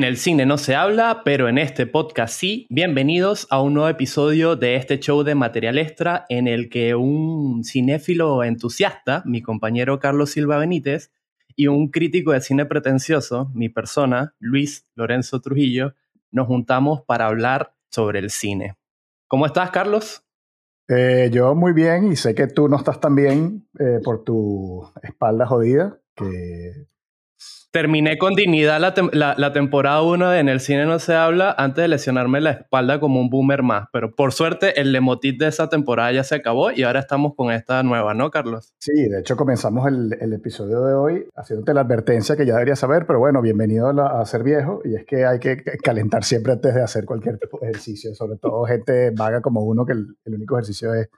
En el cine no se habla, pero en este podcast sí. Bienvenidos a un nuevo episodio de este show de material extra en el que un cinéfilo entusiasta, mi compañero Carlos Silva Benítez, y un crítico de cine pretencioso, mi persona, Luis Lorenzo Trujillo, nos juntamos para hablar sobre el cine. ¿Cómo estás, Carlos? Eh, yo muy bien y sé que tú no estás tan bien eh, por tu espalda jodida, que Terminé con dignidad la, temporada 1 de En el cine no se habla antes de lesionarme la espalda como un boomer más. Pero por suerte el lemotit de esa temporada ya se acabó y ahora estamos con esta nueva, ¿no, Carlos? Sí, de hecho comenzamos el, episodio de hoy haciéndote la advertencia que ya deberías saber, pero bueno, bienvenido a, ser viejo y es que hay que calentar siempre antes de hacer cualquier tipo de ejercicio, sobre todo gente vaga como uno que el, único ejercicio es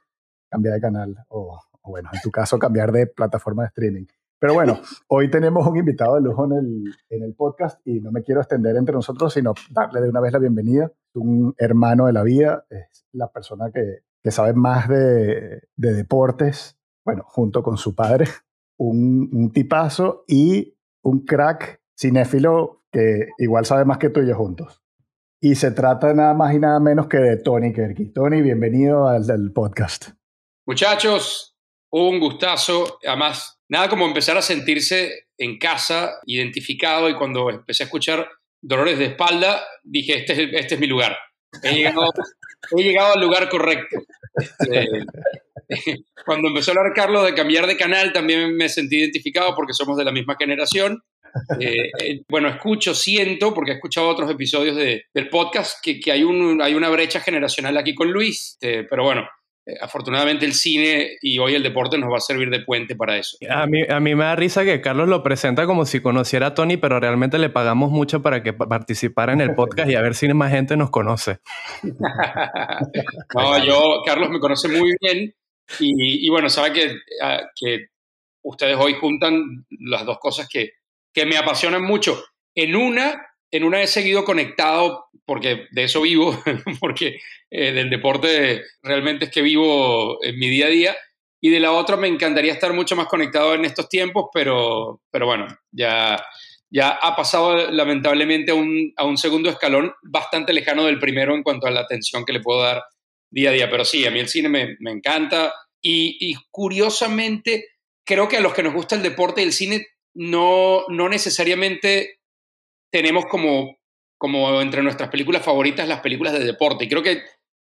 cambiar de canal o, o bueno, en tu caso cambiar de plataforma de streaming. Pero bueno, hoy tenemos un invitado de lujo en el, en el podcast y no me quiero extender entre nosotros, sino darle de una vez la bienvenida. Un hermano de la vida, es la persona que, que sabe más de, de, deportes, bueno, junto con su padre, un, un tipazo y un crack cinéfilo que igual sabe más que tú y yo juntos. Y se trata nada más y nada menos que de Tony Kerky. Tony, bienvenido al, al podcast. Muchachos, un gustazo. Además, nada como empezar a sentirse en casa, identificado, y cuando empecé a escuchar dolores de espalda, dije, este es, este es mi lugar. He llegado, al lugar correcto. Este, cuando empezó a hablar Carlos de cambiar de canal, también me sentí identificado porque somos de la misma generación. Eh, eh, bueno, escucho, siento, porque he escuchado otros episodios del podcast, que, que hay, un, hay una brecha generacional aquí con Luis, este, pero bueno, afortunadamente el cine y hoy el deporte nos va a servir de puente para eso. A mí, a mí me da risa que Carlos lo presenta como si conociera a Tony, pero realmente le pagamos mucho para que participara en el podcast y a ver si más gente nos conoce. no, yo, Carlos me conoce muy bien y, bueno, sabe que, ah, que ustedes hoy juntan las dos cosas que, que me apasionan mucho. En una, en una he seguido conectado porque de eso vivo, porque eh, del deporte realmente es que vivo en mi día a día. Y de la otra me encantaría estar mucho más conectado en estos tiempos, pero, pero bueno, ya, ya ha pasado lamentablemente a un, a un segundo escalón bastante lejano del primero en cuanto a la atención que le puedo dar día a día. Pero sí, a mí el cine me, me encanta y, y, curiosamente creo que a los que nos gusta el deporte y el cine no, no necesariamente tenemos como como entre nuestras películas favoritas las películas de deporte. Y creo que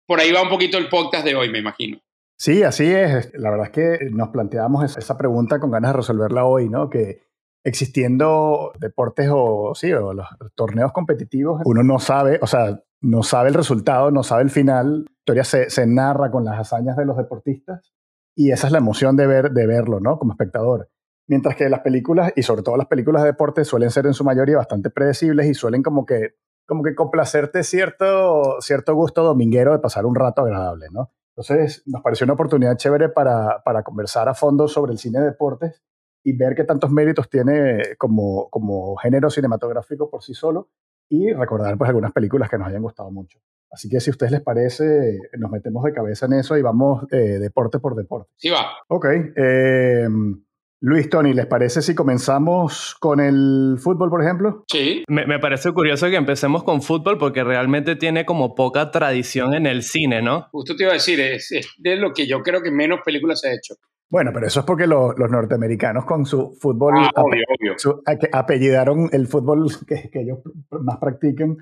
por ahí va un poquito el podcast de hoy, me imagino. Sí, así es. La verdad es que nos planteamos esa pregunta con ganas de resolverla hoy, ¿no? Que existiendo deportes o, sí, o los torneos competitivos, uno no sabe, o sea, no sabe el resultado, no sabe el final. La historia se, se narra con las hazañas de los deportistas y esa es la emoción de, ver, de verlo, ¿no? Como espectador. Mientras que las películas, y sobre todo las películas de deporte, suelen ser en su mayoría bastante predecibles y suelen como que, como que complacerte cierto, cierto gusto dominguero de pasar un rato agradable, ¿no? Entonces, nos pareció una oportunidad chévere para, para conversar a fondo sobre el cine de deportes y ver qué tantos méritos tiene como, como género cinematográfico por sí solo y recordar pues algunas películas que nos hayan gustado mucho. Así que si a ustedes les parece, nos metemos de cabeza en eso y vamos eh, deporte por deporte. Sí va. Ok. Eh, Luis, Tony, ¿les parece si comenzamos con el fútbol, por ejemplo? Sí. Me, parece curioso que empecemos con fútbol porque realmente tiene como poca tradición en el cine, ¿no? Justo te iba a decir, es, de lo que yo creo que menos películas se ha hecho. Bueno, pero eso es porque los norteamericanos con su fútbol ah, obvio, obvio. apellidaron el fútbol que, ellos más practican,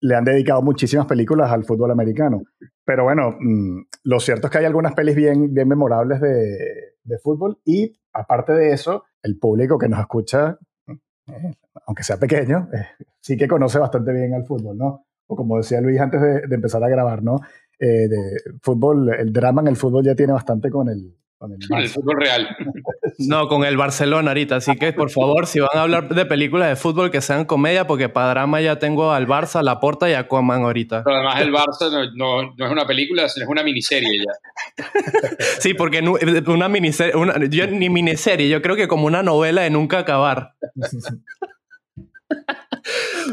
le han dedicado muchísimas películas al fútbol americano. Pero bueno, mm, lo cierto es que hay algunas pelis bien, bien memorables de, de fútbol y aparte de eso, el público que nos escucha, eh, aunque sea pequeño, eh, sí que conoce bastante bien al fútbol, ¿no? O como decía Luis antes de, empezar a grabar, ¿no? Eh, fútbol, el drama en el fútbol ya tiene bastante con el, con el, fútbol real. No, con el Barcelona ahorita. Así que, por favor, si van a hablar de películas de fútbol, que sean comedia, porque para drama ya tengo al Barça, a la Porta y a Coman ahorita. Pero además, el Barça no, no, es una película, es una miniserie ya. Sí, porque una miniserie, una, yo, ni miniserie, yo creo que como una novela de nunca acabar.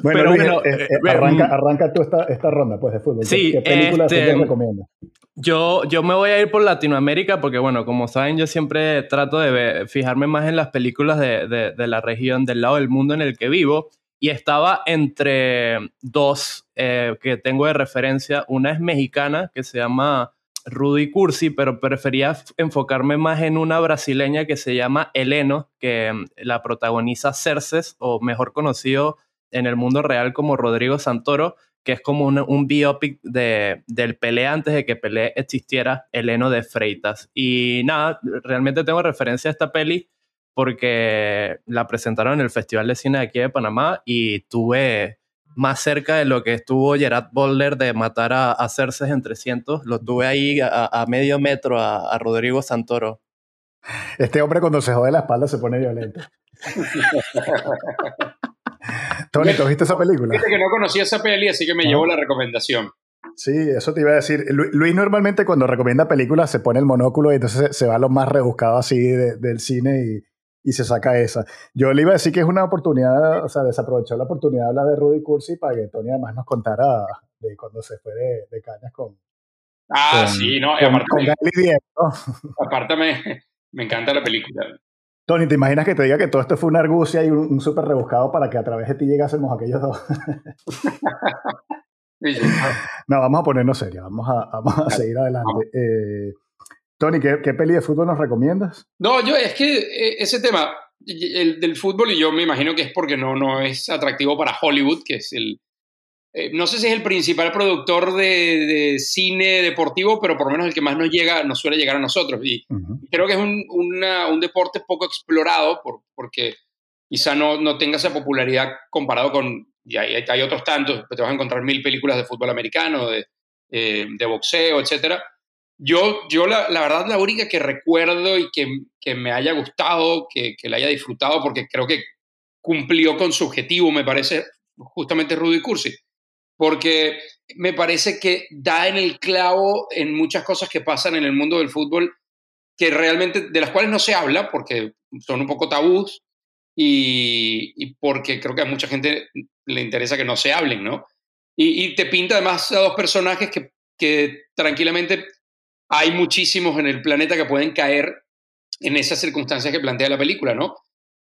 Bueno, bueno eh, eh, eh, arranca, mm. arranca tú esta, esta, ronda pues, de fútbol. Sí, ¿Qué, películas este, te recomiendas? Yo, yo me voy a ir por Latinoamérica porque, bueno, como saben, yo siempre trato de fijarme más en las películas de, de, de, la región, del lado del mundo en el que vivo. y estaba entre dos eh, que tengo de referencia. Una es mexicana, que se llama Rudy Cursi, pero prefería enfocarme más en una brasileña que se llama Eleno, que mm, la protagoniza Cerces, o mejor conocido en el mundo real como Rodrigo Santoro, que es como un, biopic de, del Pelé antes de que Pelé existiera, Eleno de Freitas. Y nada, realmente tengo referencia a esta peli porque la presentaron en el Festival de Cine de aquí de Panamá y tuve más cerca de lo que estuvo Gerard Boulder de matar a, a Cerces en 300. Lo tuve ahí a, medio metro a, a, Rodrigo Santoro. Este hombre cuando se jode la espalda se pone violento. Tony, ¿tú viste esa película? Fíjate que no conocía esa peli, así que me llevo la recomendación. Sí, eso te iba a decir. Luis normalmente cuando recomienda películas se pone el monóculo y entonces se va a lo más rebuscado así del cine y, y se saca esa. Yo le iba a decir que es una oportunidad, o sea, desaprovechó la oportunidad de hablar de Rudy Cursi para que Tony además nos contara de cuando se fue de, cañas con. Ah, sí, no, aparte, aparte me, encanta la película. Tony, ¿te imaginas que te diga que todo esto fue una argucia y un, súper rebuscado para que a través de ti llegásemos aquellos dos? no, vamos a ponernos serios, vamos a, vamos a seguir adelante. Eh, Tony, ¿qué, ¿qué, peli de fútbol nos recomiendas? No, yo es que eh, ese tema el, del fútbol, y yo me imagino que es porque no, no es atractivo para Hollywood, que es el. Eh, no sé si es el principal productor de, cine deportivo, pero por lo menos el que más nos llega, nos suele llegar a nosotros. Y creo que es un, un, deporte poco explorado, por, porque quizá no, no tenga esa popularidad comparado con. Y hay, hay otros tantos, te vas a encontrar mil películas de fútbol americano, de, eh, de boxeo, etcétera yo, yo la, la, verdad, la única que recuerdo y que, que me haya gustado, que, que, la haya disfrutado, porque creo que cumplió con su objetivo, me parece, justamente Rudy Cursi. Porque me parece que da en el clavo en muchas cosas que pasan en el mundo del fútbol, que realmente, de las cuales no se habla, porque son un poco tabús y, y porque creo que a mucha gente le interesa que no se hablen, ¿no? Y, y te pinta además a dos personajes que, que tranquilamente hay muchísimos en el planeta que pueden caer en esas circunstancias que plantea la película, ¿no?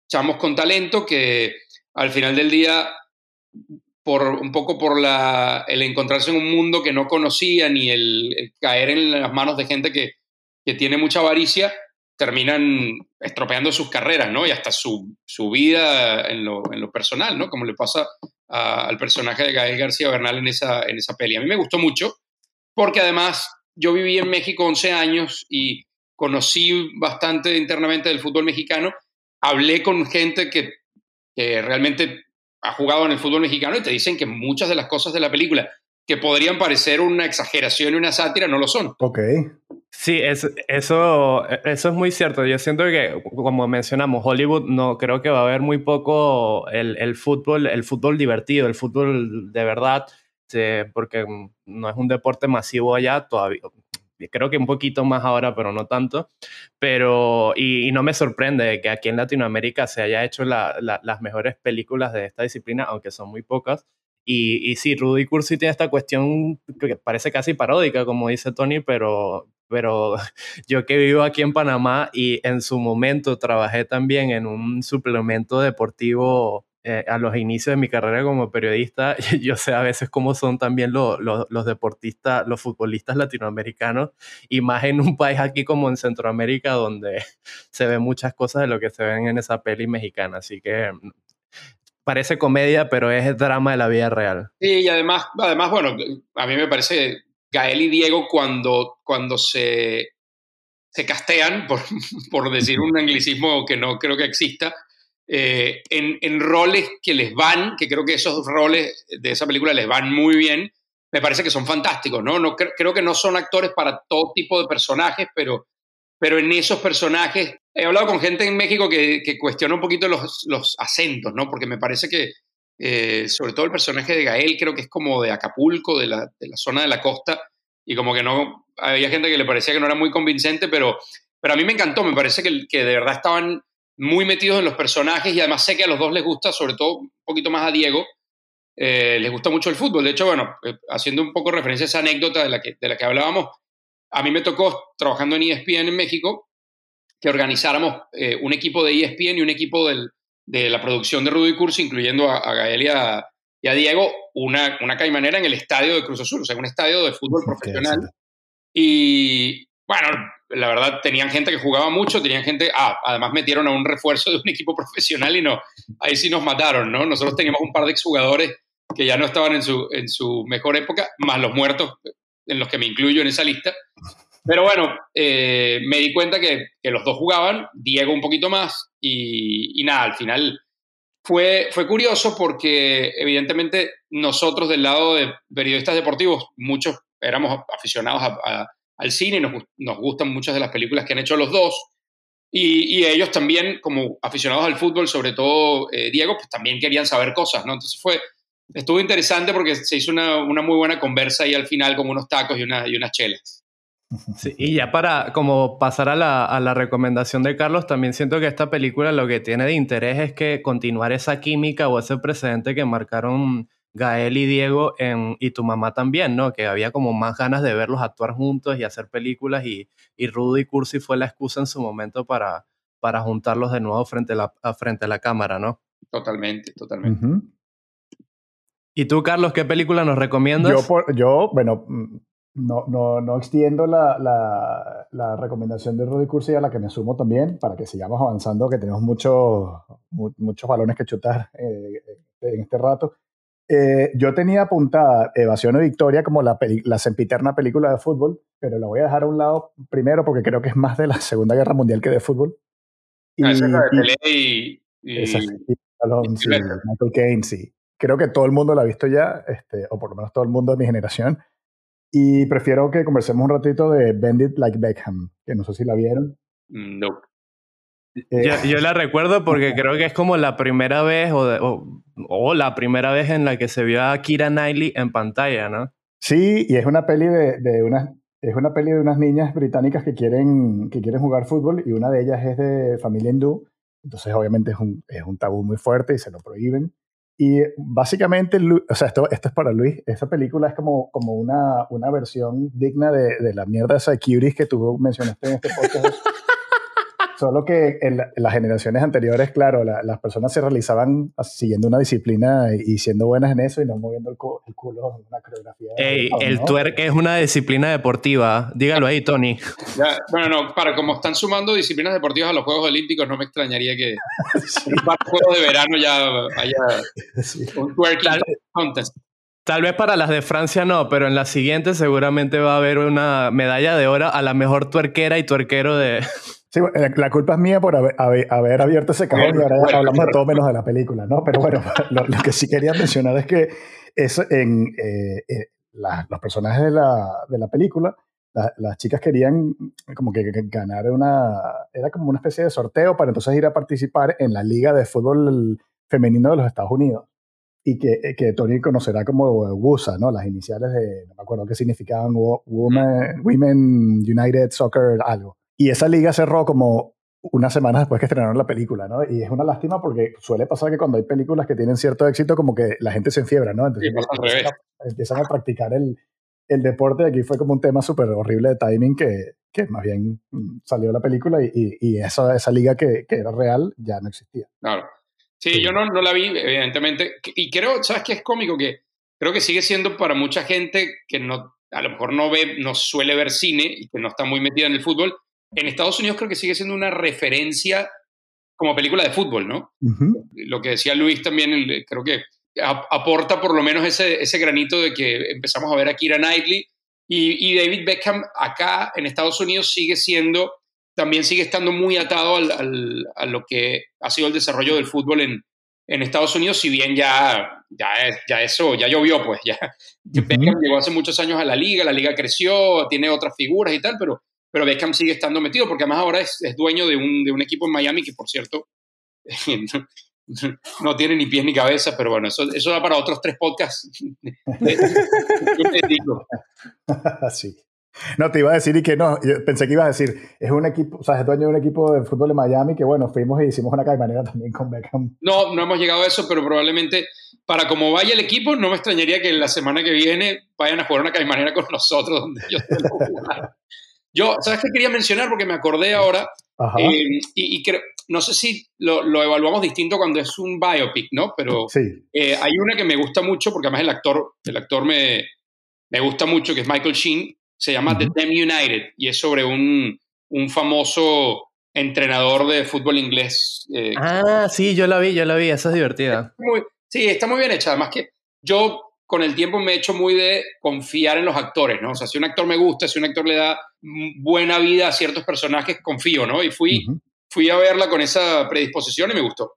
Chamos con talento que al final del día, por un poco por la, el encontrarse en un mundo que no conocían y el, caer en las manos de gente que, que, tiene mucha avaricia, terminan estropeando sus carreras, ¿no? Y hasta su, su vida en lo, en lo, personal, ¿no? Como le pasa al personaje de Gael García Bernal en esa, en esa peli. A mí me gustó mucho porque además yo viví en México 11 años y conocí bastante internamente del fútbol mexicano. Hablé con gente que, realmente ha jugado en el fútbol mexicano y te dicen que muchas de las cosas de la película que podrían parecer una exageración y una sátira no lo son. Ok. Sí, es, eso, eso es muy cierto. Yo siento que, como mencionamos, Hollywood no creo que va a haber muy poco el, el fútbol, el fútbol divertido, el fútbol de verdad este, porque no es un deporte masivo allá todavía. Creo que un poquito más ahora, pero no tanto. Pero, y, no me sorprende que aquí en Latinoamérica se haya hecho las mejores películas de esta disciplina, aunque son muy pocas. Y, y sí, Rudy Cursi tiene esta cuestión que parece casi paródica, como dice Tony, pero, pero yo que vivo aquí en Panamá y en su momento trabajé también en un suplemento deportivo eh, a los inicios de mi carrera como periodista, yo sé a veces cómo son también los deportistas, los futbolistas latinoamericanos, y más en un país aquí como en Centroamérica, donde se ven muchas cosas de lo que se ven en esa peli mexicana. Así que mm, parece comedia, pero es drama de la vida real. Sí, y además, además bueno, a mí me parece Gael y Diego cuando, cuando se, se castean, por, por decir un anglicismo que no creo que exista, eh, en, roles que les van, que creo que esos roles de esa película les van muy bien, me parece que son fantásticos, ¿no? no creo que no son actores para todo tipo de personajes, pero, pero en esos personajes, he hablado con gente en México que, que cuestiona un poquito los, los, acentos, ¿no? Porque me parece que, eh, sobre todo el personaje de Gael, creo que es como de Acapulco, de la, de la zona de la costa, y como que no, había gente que le parecía que no era muy convincente, pero, pero a mí me encantó, me parece que, que de verdad estaban muy metidos en los personajes y además sé que a los dos les gusta, sobre todo un poquito más a Diego, eh, les gusta mucho el fútbol. De hecho, bueno, eh, haciendo un poco referencia a esa anécdota de la, que, de la que hablábamos, a mí me tocó, trabajando en ESPN en México, que organizáramos eh, un equipo de ESPN y un equipo del, de la producción de Rudy Cursi, incluyendo a, Gael y a, Diego, una, una caimanera en el estadio de Cruz Azul, o sea, un estadio de fútbol profesional. Y bueno, la verdad, tenían gente que jugaba mucho, tenían gente, ah, además metieron a un refuerzo de un equipo profesional y no, ahí sí nos mataron, ¿no? Nosotros teníamos un par de exjugadores que ya no estaban en su, en su mejor época, más los muertos, en los que me incluyo en esa lista. Pero bueno, eh, me di cuenta que, que, los dos jugaban, Diego un poquito más, y, y, nada, al final fue, fue curioso porque evidentemente nosotros del lado de periodistas deportivos, muchos éramos aficionados a al cine, nos, nos gustan muchas de las películas que han hecho los dos. Y, ellos también, como aficionados al fútbol, sobre todo eh, Diego, pues también querían saber cosas, ¿no? Entonces fue, estuvo interesante porque se hizo una, una muy buena conversa ahí al final con unos tacos y, una, y unas chelas. Sí, y ya para como pasar a la, a la, recomendación de Carlos, también siento que esta película lo que tiene de interés es que continuar esa química o ese precedente que marcaron Gael y Diego en, y tu mamá también, ¿no? Que había como más ganas de verlos actuar juntos y hacer películas y, y Rudy Cursi fue la excusa en su momento para, para juntarlos de nuevo frente a, la, frente a la cámara, ¿no? Totalmente, totalmente. ¿Y tú, Carlos, qué película nos recomiendas? Yo, yo bueno, mm, no, no, no extiendo la, la, la, recomendación de Rudy Cursi a la que me sumo también, para que sigamos avanzando, que tenemos muchos muchos balones que chutar eh, en este rato. Eh, yo tenía apuntada Evasión y Victoria como la, la sempiterna película de fútbol, pero la voy a dejar a un lado primero porque creo que es más de la Segunda Guerra Mundial que de fútbol. Y, ah, esa es la de Pelé y, Michael Caine, sí. Creo que todo el mundo la ha visto ya, este, o por lo menos todo el mundo de mi generación. Y prefiero que conversemos un ratito de Bendit Like Beckham, que no sé si la vieron. Mm, no. Eh, yo, la recuerdo porque creo que es como la primera vez o, o, la primera vez en la que se vio a Kira Knightley en pantalla, ¿no? Sí, y es una peli de, de unas es una peli de unas niñas británicas que quieren, que quieren jugar fútbol y una de ellas es de familia hindú, entonces obviamente es un, es un tabú muy fuerte y se lo prohíben. Y básicamente, o sea, esto, esto es para Luis, esta película es como, como una, una versión digna de, de la mierda esa de Curies que tú mencionaste en este podcast. Solo que en, las generaciones anteriores, claro, las personas se realizaban siguiendo una disciplina y, siendo buenas en eso y no moviendo el, culo en una coreografía. el twerk es una disciplina deportiva. Dígalo ahí, Tony. bueno, no, para como están sumando disciplinas deportivas a los Juegos Olímpicos, no me extrañaría que sí. en Juegos de verano ya haya un twerking contest. Tal vez para las de Francia no, pero en la siguiente seguramente va a haber una medalla de oro a la mejor tuerquera y tuerquero de, Sí, la culpa es mía por haber, haber, abierto ese cajón y ahora hablamos de todo menos de la película, ¿no? Pero bueno, lo, que sí quería mencionar es que eso en, eh, eh, los personajes de la, de la película, las chicas querían como que, ganar una, era como una especie de sorteo para entonces ir a participar en la liga de fútbol femenino de los Estados Unidos y que, que Tony conocerá como WUSA, ¿no? Las iniciales de, no me acuerdo qué significaban, Women, Women United Soccer algo. Y esa liga cerró como unas semanas después que estrenaron la película, ¿no? Y es una lástima porque suele pasar que cuando hay películas que tienen cierto éxito, como que la gente se enfiebra, ¿no? Entonces empiezan, a, practicar el, el deporte. Aquí fue como un tema súper horrible de timing que, que más bien mm, salió la película y, y, esa, esa liga que, que, era real ya no existía. Claro. Sí, yo no, no la vi, evidentemente. Y creo, ¿sabes qué es cómico? Que creo que sigue siendo para mucha gente que no, a lo mejor no ve, no suele ver cine y que no está muy metida en el fútbol, en Estados Unidos creo que sigue siendo una referencia como película de fútbol, ¿no? Lo que decía Luis también, creo que aporta por lo menos ese, ese granito de que empezamos a ver a Kira Knightley y, David Beckham acá en Estados Unidos sigue siendo, también sigue estando muy atado al, a lo que ha sido el desarrollo del fútbol en, en Estados Unidos, si bien ya, ya, ya eso, ya llovió, pues ya. Beckham llegó hace muchos años a la liga, la liga creció, tiene otras figuras y tal, pero pero Beckham sigue estando metido, porque además ahora es, es dueño de un, de un, equipo en Miami que, por cierto, no, tiene ni pies ni cabeza, pero bueno, eso, eso da para otros tres podcasts. sí. No, te iba a decir y que no, yo pensé que ibas a decir, es un equipo, o sea, es dueño de un equipo de fútbol de Miami que bueno, fuimos y hicimos una caimanera también con Beckham. No, no hemos llegado a eso, pero probablemente para como vaya el equipo, no me extrañaría que la semana que viene vayan a jugar una caimanera con nosotros donde yo Yo, ¿sabes qué quería mencionar? Porque me acordé ahora, Eh, y, creo, no sé si lo, lo, evaluamos distinto cuando es un biopic, ¿no? Pero eh, hay una que me gusta mucho porque además el actor, el actor me, me gusta mucho, que es Michael Sheen, se llama The Damn United y es sobre un, un famoso entrenador de fútbol inglés. Eh, ah, sí, yo la vi, yo la vi, esa es divertida. sí, está muy bien hecha, además que yo con el tiempo me he hecho muy de confiar en los actores, ¿no? O sea, si un actor me gusta, si un actor le da buena vida a ciertos personajes, confío, ¿no? Y fui, fui a verla con esa predisposición y me gustó.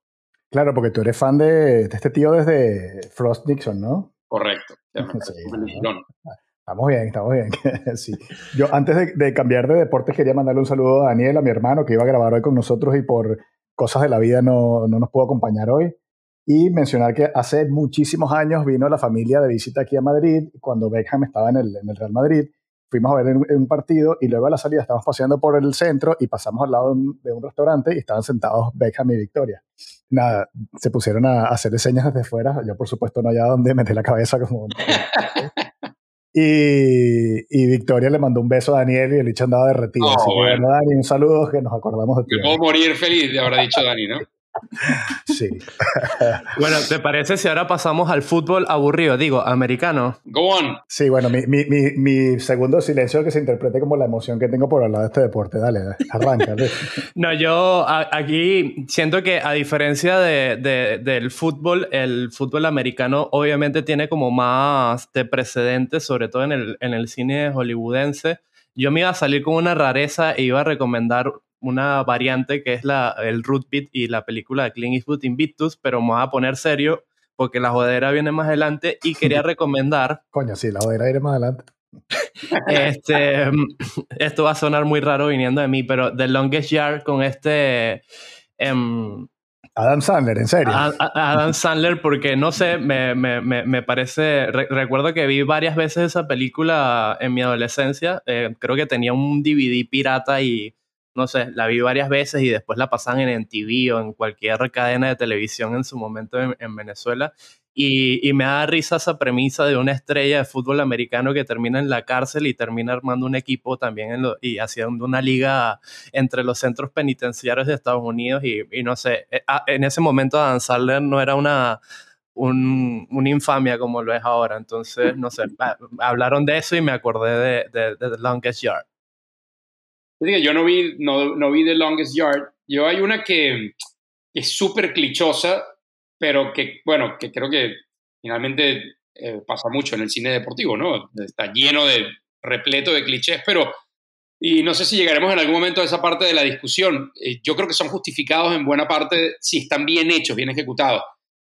Claro, porque tú eres fan de, este tío desde Frost Nixon, ¿no? Correcto. Estamos bien, estamos bien. sí. Yo antes de, cambiar de deporte quería mandarle un saludo a Daniel, a mi hermano, que iba a grabar hoy con nosotros y por cosas de la vida no, no nos pudo acompañar hoy. Y mencionar que hace muchísimos años vino la familia de visita aquí a Madrid, cuando Beckham estaba en el, en el Real Madrid fuimos a ver un partido y luego a la salida estábamos paseando por el centro y pasamos al lado de un, restaurante y estaban sentados Beckham y Victoria. Nada, se pusieron a, hacer señas desde fuera. Yo, por supuesto, no había dónde meter la cabeza como... Y, y, Victoria le mandó un beso a Daniel y el dicho andaba derretido. Oh, Así que, Dani, un saludo que nos acordamos de ti. Me puedo morir feliz, le habrá dicho Dani, ¿no? Sí. bueno, ¿te parece si ahora pasamos al fútbol aburrido? Digo, americano. Go on. Sí, bueno, mi, mi, mi, segundo silencio que se interprete como la emoción que tengo por hablar de este deporte. Dale, arranca. no, yo aquí siento que a diferencia de, del fútbol, el fútbol americano obviamente tiene como más de precedentes, sobre todo en el, en el cine hollywoodense. Yo me iba a salir con una rareza e iba a recomendar una variante que es la, el Root Beat y la película de Clint Eastwood Invictus, pero me voy a poner serio porque la jodera viene más adelante y quería recomendar. Coño, sí, la jodera viene más adelante. este, esto va a sonar muy raro viniendo de mí, pero The Longest Yard con este. Em, Adam Sandler, en serio. Adam Sandler, porque no sé, me, me, me parece. recuerdo que vi varias veces esa película en mi adolescencia. Eh, creo que tenía un DVD pirata y no sé, la vi varias veces y después la pasan en TV o en cualquier cadena de televisión en su momento en, Venezuela. Y, me da risa esa premisa de una estrella de fútbol americano que termina en la cárcel y termina armando un equipo también y haciendo una liga entre los centros penitenciarios de Estados Unidos. Y, no sé, eh, ah, en ese momento Dan Sandler no era una, una infamia como lo es ahora. Entonces, no sé, hablaron de eso y me acordé de, de The Longest Yard. Yo no vi, no, no vi The Longest Yard. Yo hay una que, es súper clichosa, pero que, bueno, que creo que finalmente eh, pasa mucho en el cine deportivo, ¿no? Está lleno de, repleto de clichés, pero, y no sé si llegaremos en algún momento a esa parte de la discusión. Eh, yo creo que son justificados en buena parte si están bien hechos, bien ejecutados.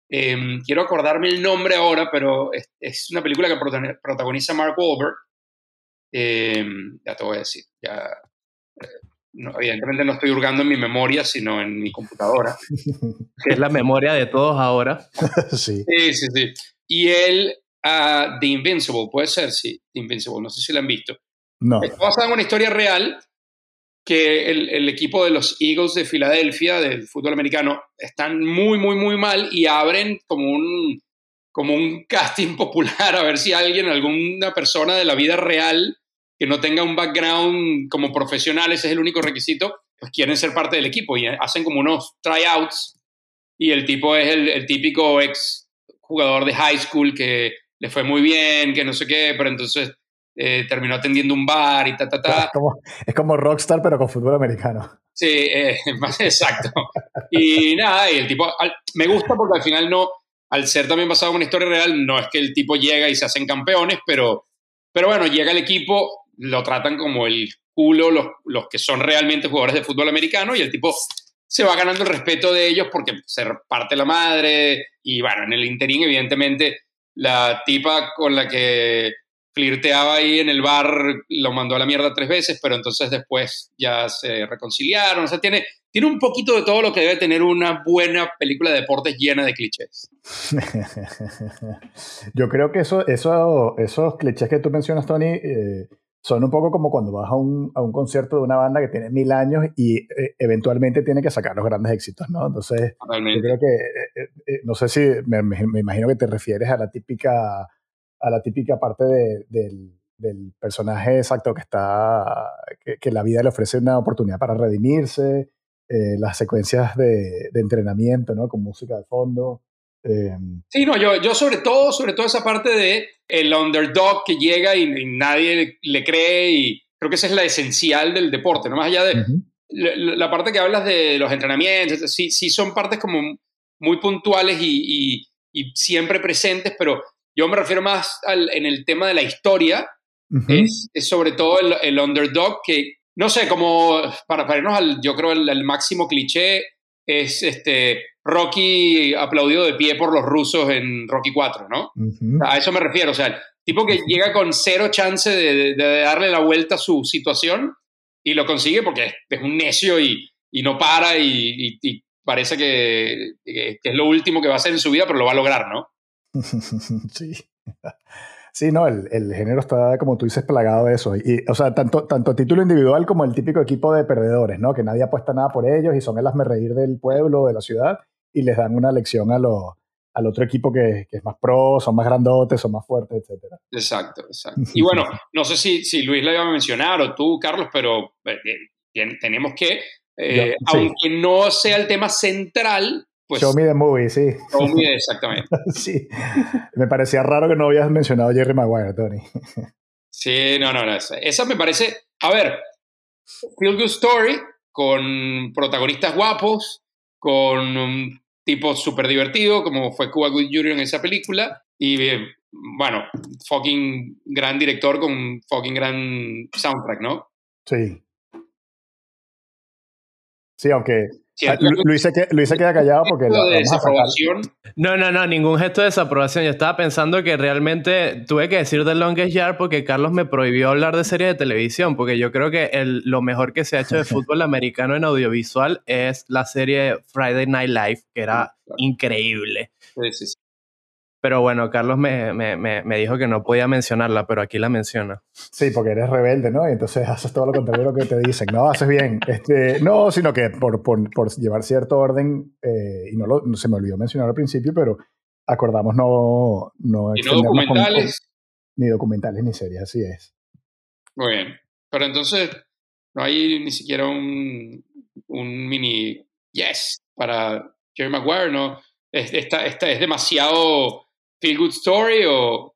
Em, quiero acordarme el nombre ahora, pero es, es una película que protagoniza Mark Wahlberg. Em, ya te voy a decir, ya evidentemente no estoy hurgando en mi memoria, sino en mi computadora. que es la memoria de todos ahora. sí. Sí, sí, sí. Y él, uh, The Invincible, puede ser, sí, The Invincible, no sé si lo han visto. No. Está basada en una historia real que el, el, equipo de los Eagles de Filadelfia, del fútbol americano, están muy, muy, muy mal y abren como un, como un casting popular a ver si alguien, alguna persona de la vida real que no tenga un background como profesional, ese es el único requisito, pues quieren ser parte del equipo y hacen como unos tryouts y el tipo es el, típico ex jugador de high school que le fue muy bien, que no sé qué, pero entonces eh, terminó atendiendo un bar y ta, ta, ta. Es como, es como rockstar, pero con fútbol americano. Sí, eh, más exacto. Y nada, y el tipo, me gusta porque al final no, al ser también basado en una historia real, no es que el tipo llega y se hacen campeones, pero, pero bueno, llega el equipo, lo tratan como el culo los, los que son realmente jugadores de fútbol americano y el tipo se va ganando el respeto de ellos porque se reparte la madre y bueno, en el interín evidentemente la tipa con la que flirteaba ahí en el bar lo mandó a la mierda tres veces, pero entonces después ya se reconciliaron, o sea, tiene, tiene un poquito de todo lo que debe tener una buena película de deportes llena de clichés. Yo creo que eso, eso, esos clichés que tú mencionas, Tony, eh, son un poco como cuando vas a un, a un concierto de una banda que tiene mil años y eh, eventualmente tiene que sacar los grandes éxitos, ¿no? Entonces, yo creo que, eh, eh, no sé si, me, me, imagino que te refieres a la típica, a la típica parte de, del, del personaje exacto que está, que, la vida le ofrece una oportunidad para redimirse, eh, las secuencias de, entrenamiento, ¿no? Con música de fondo. Eh, sí, no, yo, yo sobre todo, sobre todo esa parte de el underdog que llega y, nadie le cree y creo que esa es la esencial del deporte, ¿no? Más allá de la, parte que hablas de los entrenamientos, sí, sí son partes como muy puntuales y, y siempre presentes, pero yo me refiero más al, en el tema de la historia, es, sobre todo el, underdog que, no sé, como para, para irnos al, yo creo, el, máximo cliché es este Rocky aplaudido de pie por los rusos en Rocky 4, ¿no? A eso me refiero, o sea, el tipo que llega con cero chance de, darle la vuelta a su situación y lo consigue porque es, un necio y, y no para y, parece que, que, es lo último que va a hacer en su vida, pero lo va a lograr, ¿no? sí. Sí, no, el, el, género está, como tú dices, plagado de eso. Y, o sea, tanto, tanto título individual como el típico equipo de perdedores, ¿no? Que nadie apuesta nada por ellos y son el reír del pueblo, de la ciudad, y les dan una lección a al otro equipo que, que, es más pro, son más grandotes, son más fuertes, etc. Exacto, exacto. Y bueno, no sé si, si Luis le iba a mencionar o tú, Carlos, pero eh, tenemos que, eh, aunque no sea el tema central, pues, Show me the movie, sí. Show me, exactamente. sí. Me parecía raro que no habías mencionado a Jerry Maguire, Tony. sí, no, no, no. Esa, me parece. A ver, Feel Good Story con protagonistas guapos, con un tipo súper divertido, como fue Cuba Good Jr. en esa película. Y bueno, fucking gran director con fucking gran soundtrack, ¿no? Sí. Sí, aunque Luis se, queda, callado porque... La, desaprobación. No, no, no, ningún gesto de desaprobación. Yo estaba pensando que realmente tuve que decir The Longest Yard porque Carlos me prohibió hablar de series de televisión, porque yo creo que el, lo mejor que se ha hecho de fútbol americano en audiovisual es la serie Friday Night Live, que era increíble. Sí, sí, sí. Pero bueno, Carlos me, me, me, dijo que no podía mencionarla, pero aquí la menciona. Sí, porque eres rebelde, ¿no? Y entonces haces todo lo contrario a lo que te dicen. No, haces bien. Este, no, sino que por, por, por llevar cierto orden, eh, y no, lo, se me olvidó mencionar al principio, pero acordamos no... no ¿Y no documentales? ni documentales ni series, así es. Muy bien. Pero entonces no hay ni siquiera un, un mini yes para Jerry Maguire, ¿no? Esta, esta es demasiado Feel Good Story o...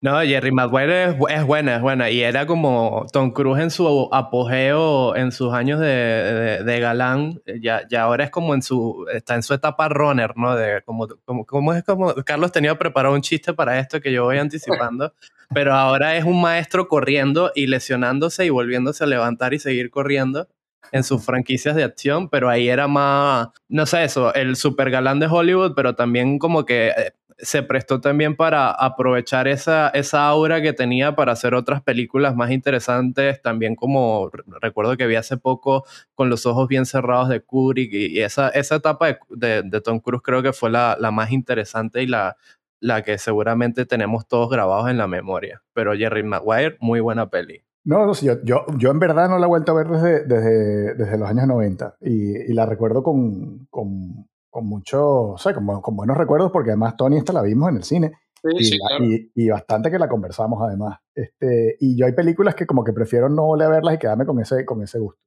No, Jerry Maguire es, es, buena, es buena. Y era como Tom Cruise en su apogeo, en sus años de, de, galán. Ya, ya ahora es como en su, está en su etapa runner, ¿no? De como, como, como es como, Carlos tenía preparado un chiste para esto que yo voy anticipando, pero ahora es un maestro corriendo y lesionándose y volviéndose a levantar y seguir corriendo en sus franquicias de acción, pero ahí era más, no sé eso, el super galán de Hollywood, pero también como que eh, se prestó también para aprovechar esa, esa aura que tenía para hacer otras películas más interesantes, también como recuerdo que vi hace poco con los ojos bien cerrados de Kubrick y, esa, esa etapa de, de, Tom Cruise creo que fue la, la más interesante y la, la que seguramente tenemos todos grabados en la memoria. Pero Jerry Maguire, muy buena peli. No, no yo, yo, yo, en verdad no la he vuelto a ver desde, desde, desde los años 90 y, y la recuerdo con, con, con mucho, o sea, con, con, buenos recuerdos porque además Tony esta la vimos en el cine y, y, y, bastante que la conversamos además. Este, y yo hay películas que como que prefiero no volver a verlas y quedarme con ese, con ese gusto,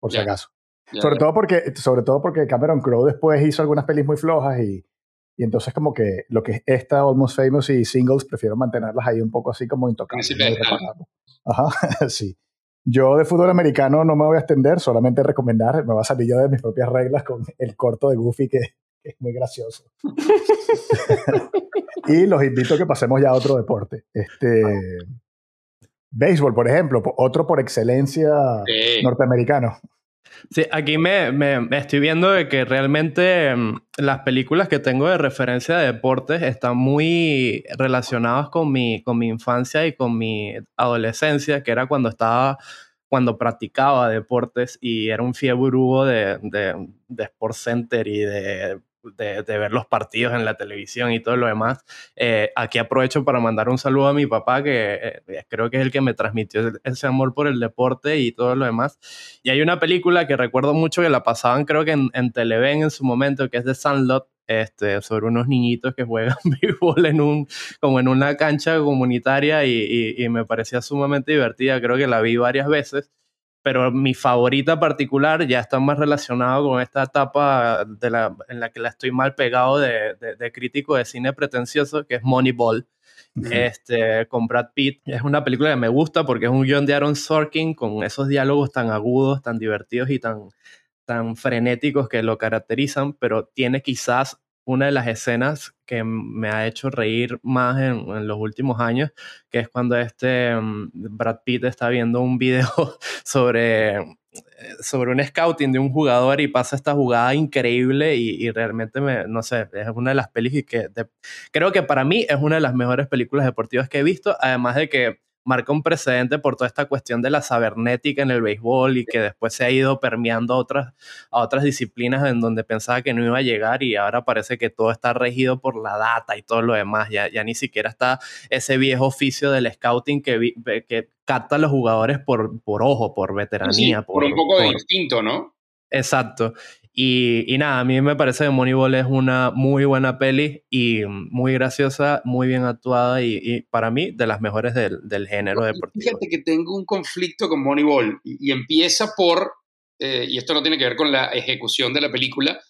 por si acaso. sobre, Todo porque, sobre todo porque Cameron Crowe después hizo algunas pelis muy flojas y, y entonces como que lo que es esta Almost Famous y Singles prefiero mantenerlas ahí un poco así como intocables. Ajá, sí. Yo de fútbol americano no me voy a extender, solamente recomendar, me va a salir yo de mis propias reglas con el corto de Goofy que, es muy gracioso. y los invito a que pasemos ya a otro deporte. Este, béisbol, por ejemplo, otro por excelencia norteamericano. Sí, aquí me, me, estoy viendo de que realmente mm, las películas que tengo de referencia de deportes están muy relacionadas con mi, con mi infancia y con mi adolescencia, que era cuando estaba cuando practicaba deportes y era un fiebre de, de, de Sport Center y de de, ver los partidos en la televisión y todo lo demás. Eh, aquí aprovecho para mandar un saludo a mi papá, que eh, creo que es el que me transmitió ese amor por el deporte y todo lo demás. Y hay una película que recuerdo mucho que la pasaban creo que en, en Televen en su momento, que es de Sandlot, este, sobre unos niñitos que juegan béisbol en un, como en una cancha comunitaria y, me parecía sumamente divertida. Creo que la vi varias veces, pero mi favorita particular ya está más relacionado con esta etapa de la, en la que la estoy mal pegado de, de, de crítico de cine pretencioso, que es Moneyball este, con Brad Pitt. Es una película que me gusta porque es un guion de Aaron Sorkin con esos diálogos tan agudos, tan divertidos y tan, tan frenéticos que lo caracterizan, pero tiene quizás una de las escenas que me ha hecho reír más en, los últimos años, que es cuando este mm, Brad Pitt está viendo un video sobre sobre un scouting de un jugador y pasa esta jugada increíble y, realmente me, no sé, es una de las películas que creo que para mí es una de las mejores películas deportivas que he visto, además de que marca un precedente por toda esta cuestión de la sabernética en el béisbol y que después se ha ido permeando a otras, a otras disciplinas en donde pensaba que no iba a llegar y ahora parece que todo está regido por la data y todo lo demás. Ya, ya ni siquiera está ese viejo oficio del scouting que, que capta a los jugadores por, por ojo, por veteranía. por, un poco de instinto, ¿no? Exacto. Y, nada, a mí me parece que Moneyball es una muy buena peli y muy graciosa, muy bien actuada y, para mí de las mejores del, del género deportivo. Fíjate que tengo un conflicto con Moneyball y, empieza por, eh, y esto no tiene que ver con la ejecución de la película,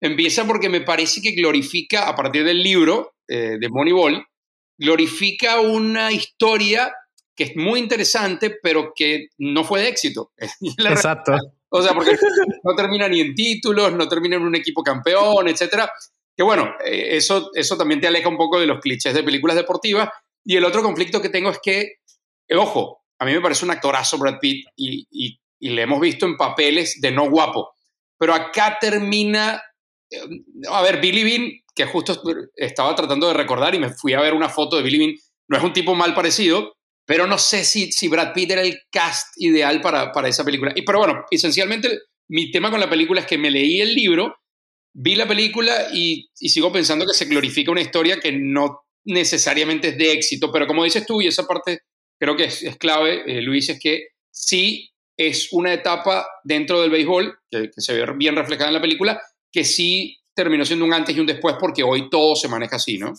empieza porque me parece que glorifica, a partir del libro eh, de Moneyball, glorifica una historia que es muy interesante, pero que no fue de éxito. Exacto. O sea, porque no termina ni en títulos, no termina en un equipo campeón, etcétera. Que bueno, eh, eso, eso también te aleja un poco de los clichés de películas deportivas. Y el otro conflicto que tengo es que, eh, ojo, a mí me parece un actorazo Brad Pitt y, y, le hemos visto en papeles de no guapo. Pero acá termina. Eh, a ver, Billy Bean, que justo estaba tratando de recordar y me fui a ver una foto de Billy Bean, no es un tipo mal parecido, pero no sé si, si Brad Pitt era el cast ideal para, para esa película. Y, pero bueno, esencialmente mi tema con la película es que me leí el libro, vi la película y, y sigo pensando que se glorifica una historia que no necesariamente es de éxito, pero como dices tú, y esa parte creo que es, clave, eh, Luis, es que sí es una etapa dentro del béisbol, que, que, se ve bien reflejada en la película, que sí terminó siendo un antes y un después porque hoy todo se maneja así, ¿no?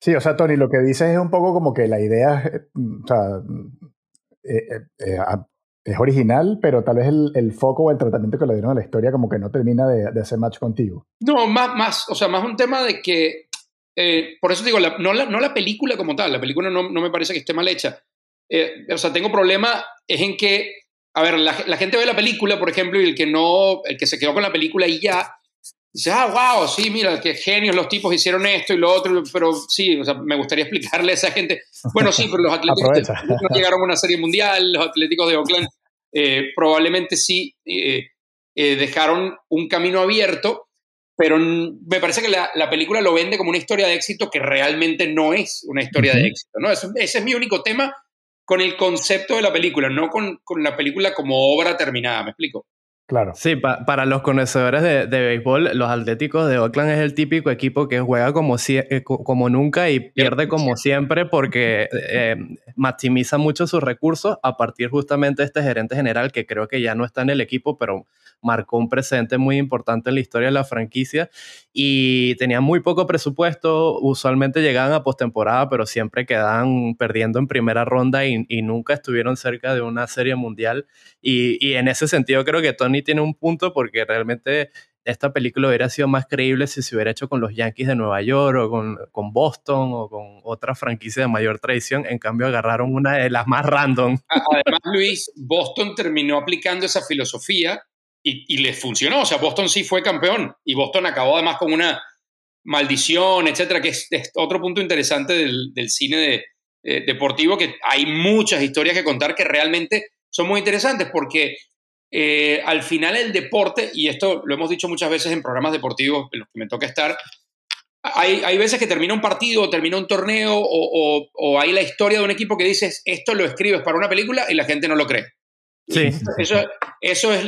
Sí, o sea, Tony, lo que dices es un poco como que la idea, eh, eh, eh, es original, pero tal vez el, foco o el tratamiento que le dieron a la historia como que no termina de, hacer match contigo. No, más, más, o sea, más un tema de que, por eso digo, no, la, no la película como tal, la película no, no me parece que esté mal hecha. o sea, tengo problema es en que, a ver, la, la, gente ve la película, por ejemplo, y el que no, el que se quedó con la película y ya, dices, ah, wow, sí, mira, qué genios los tipos hicieron esto y lo otro, pero sí, o sea, me gustaría explicarle a esa gente, bueno, sí, pero los atléticos no llegaron a una serie mundial, los atléticos de Oakland eh, probablemente sí eh, eh, dejaron un camino abierto, pero me parece que la, la, película lo vende como una historia de éxito que realmente no es una historia de éxito, ¿no? ese es mi único tema con el concepto de la película, no con, con la película como obra terminada, ¿me explico? Claro. Sí, para los conocedores de, de, béisbol, los Atléticos de Oakland es el típico equipo que juega como, eh, como nunca y pierde como siempre porque eh, maximiza mucho sus recursos a partir justamente de este gerente general que creo que ya no está en el equipo, pero marcó un presente muy importante en la historia de la franquicia y tenían muy poco presupuesto, usualmente llegaban a postemporada, pero siempre quedaban perdiendo en primera ronda y, y, nunca estuvieron cerca de una serie mundial. Y, y en ese sentido creo que Tony tiene un punto porque realmente esta película hubiera sido más creíble si se hubiera hecho con los Yankees de Nueva York o con, con, Boston o con otra franquicia de mayor tradición. En cambio, agarraron una de las más random. Además, Luis, Boston terminó aplicando esa filosofía y, les funcionó. O sea, Boston sí fue campeón y Boston acabó además con una maldición, etcétera, que es, otro punto interesante del, cine eh, deportivo, que hay muchas historias que contar que realmente son muy interesantes porque eh, al final el deporte, y esto lo hemos dicho muchas veces en programas deportivos en los que me toca estar, hay, hay veces que termina un partido, termina un torneo, o, o, hay la historia de un equipo que dices, esto lo escribes para una película y la gente no lo cree. Sí. Eso, eso es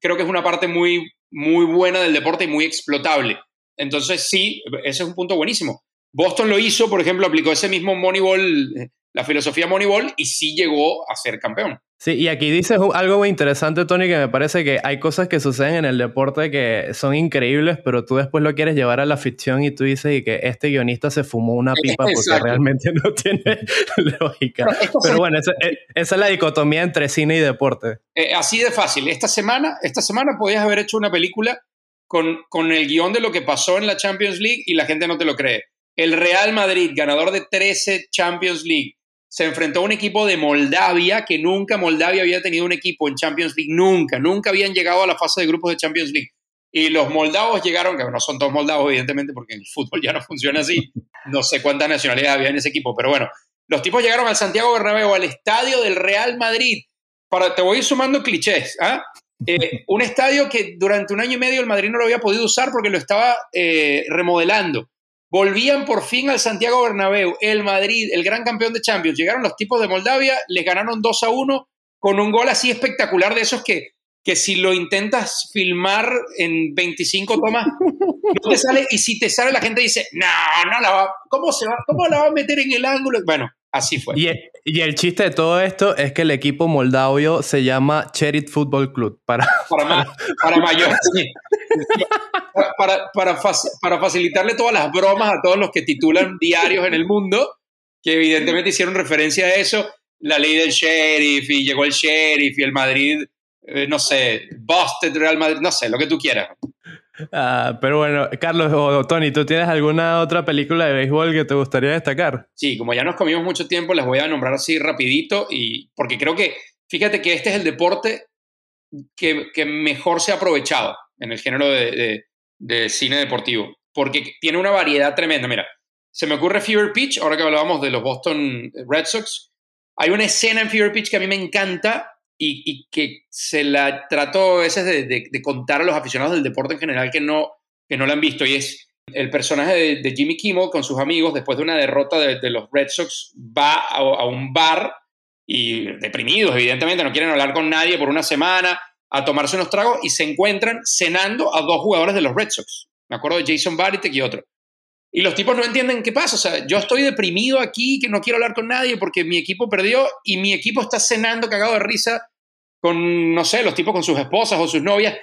creo que es una parte muy, muy buena del deporte y muy explotable. Entonces, sí, ese es un punto buenísimo. Boston lo hizo, por ejemplo, aplicó ese mismo Moneyball, la filosofía Moneyball, y sí llegó a ser campeón. Sí, y aquí dices algo muy interesante, Tony, que me parece que hay cosas que suceden en el deporte que son increíbles, pero tú después lo quieres llevar a la ficción y tú dices que este guionista se fumó una pipa porque realmente no tiene lógica. Pero, bueno, eh, esa, es la dicotomía entre cine y deporte. Eh, así de fácil. Esta semana, esta semana podías haber hecho una película con, con el guion de lo que pasó en la Champions League y la gente no te lo cree. El Real Madrid, ganador de 13 Champions League, se enfrentó a un equipo de Moldavia, que nunca Moldavia había tenido un equipo en Champions League, nunca, nunca habían llegado a la fase de grupos de Champions League. Y los moldavos llegaron, que no son todos moldavos, evidentemente, porque el fútbol ya no funciona así. No sé cuántas nacionalidades había en ese equipo, pero bueno, los tipos llegaron al Santiago Bernabéu, al estadio del Real Madrid. Para, te voy a ir sumando clichés. ¿ah? Eh, un estadio que durante un año y medio el Madrid no lo había podido usar porque lo estaba eh, remodelando. Volvían por fin al Santiago Bernabéu, el Madrid, el gran campeón de Champions. Llegaron los tipos de Moldavia, les ganaron 2 a 1 con un gol así espectacular de esos que, que si lo intentas filmar en 25 tomas, no te sale. Y si te sale, la gente dice, no, no la va, ¿cómo, se va, ¿cómo la va a meter en el ángulo? Bueno, así fue. Y, el chiste de todo esto es que el equipo moldavio se llama Cherit Football Club. Para, para, para mayor, para, para, para, facilitarle todas las bromas a todos los que titulan diarios en el mundo, que evidentemente hicieron referencia a eso, la ley del sheriff y llegó el sheriff y el Madrid, eh, no sé, Busted Real Madrid, no sé, lo que tú quieras. Ah, pero bueno, Carlos o Tony, ¿tú tienes alguna otra película de béisbol que te gustaría destacar? Sí, como ya nos comimos mucho tiempo, les voy a nombrar así rapidito y porque creo que, fíjate que este es el deporte que, mejor se ha aprovechado en el género de, de, cine deportivo, porque tiene una variedad tremenda. Mira, se me ocurre Fever Pitch, ahora que hablábamos de los Boston Red Sox. Hay una escena en Fever Pitch que a mí me encanta y, que se la trato a veces de, contar a los aficionados del deporte en general que no, que no la han visto, y es el personaje de, Jimmy Kimmel con sus amigos, después de una derrota de, los Red Sox, va a, a un bar y deprimidos, evidentemente, no quieren hablar con nadie por una semana, a tomarse unos tragos y se encuentran cenando a dos jugadores de los Red Sox. Me acuerdo de Jason Varitek y otro. Y los tipos no entienden qué pasa. O sea, yo estoy deprimido aquí, que no quiero hablar con nadie porque mi equipo perdió y mi equipo está cenando cagado de risa con, no sé, los tipos con sus esposas o sus novias.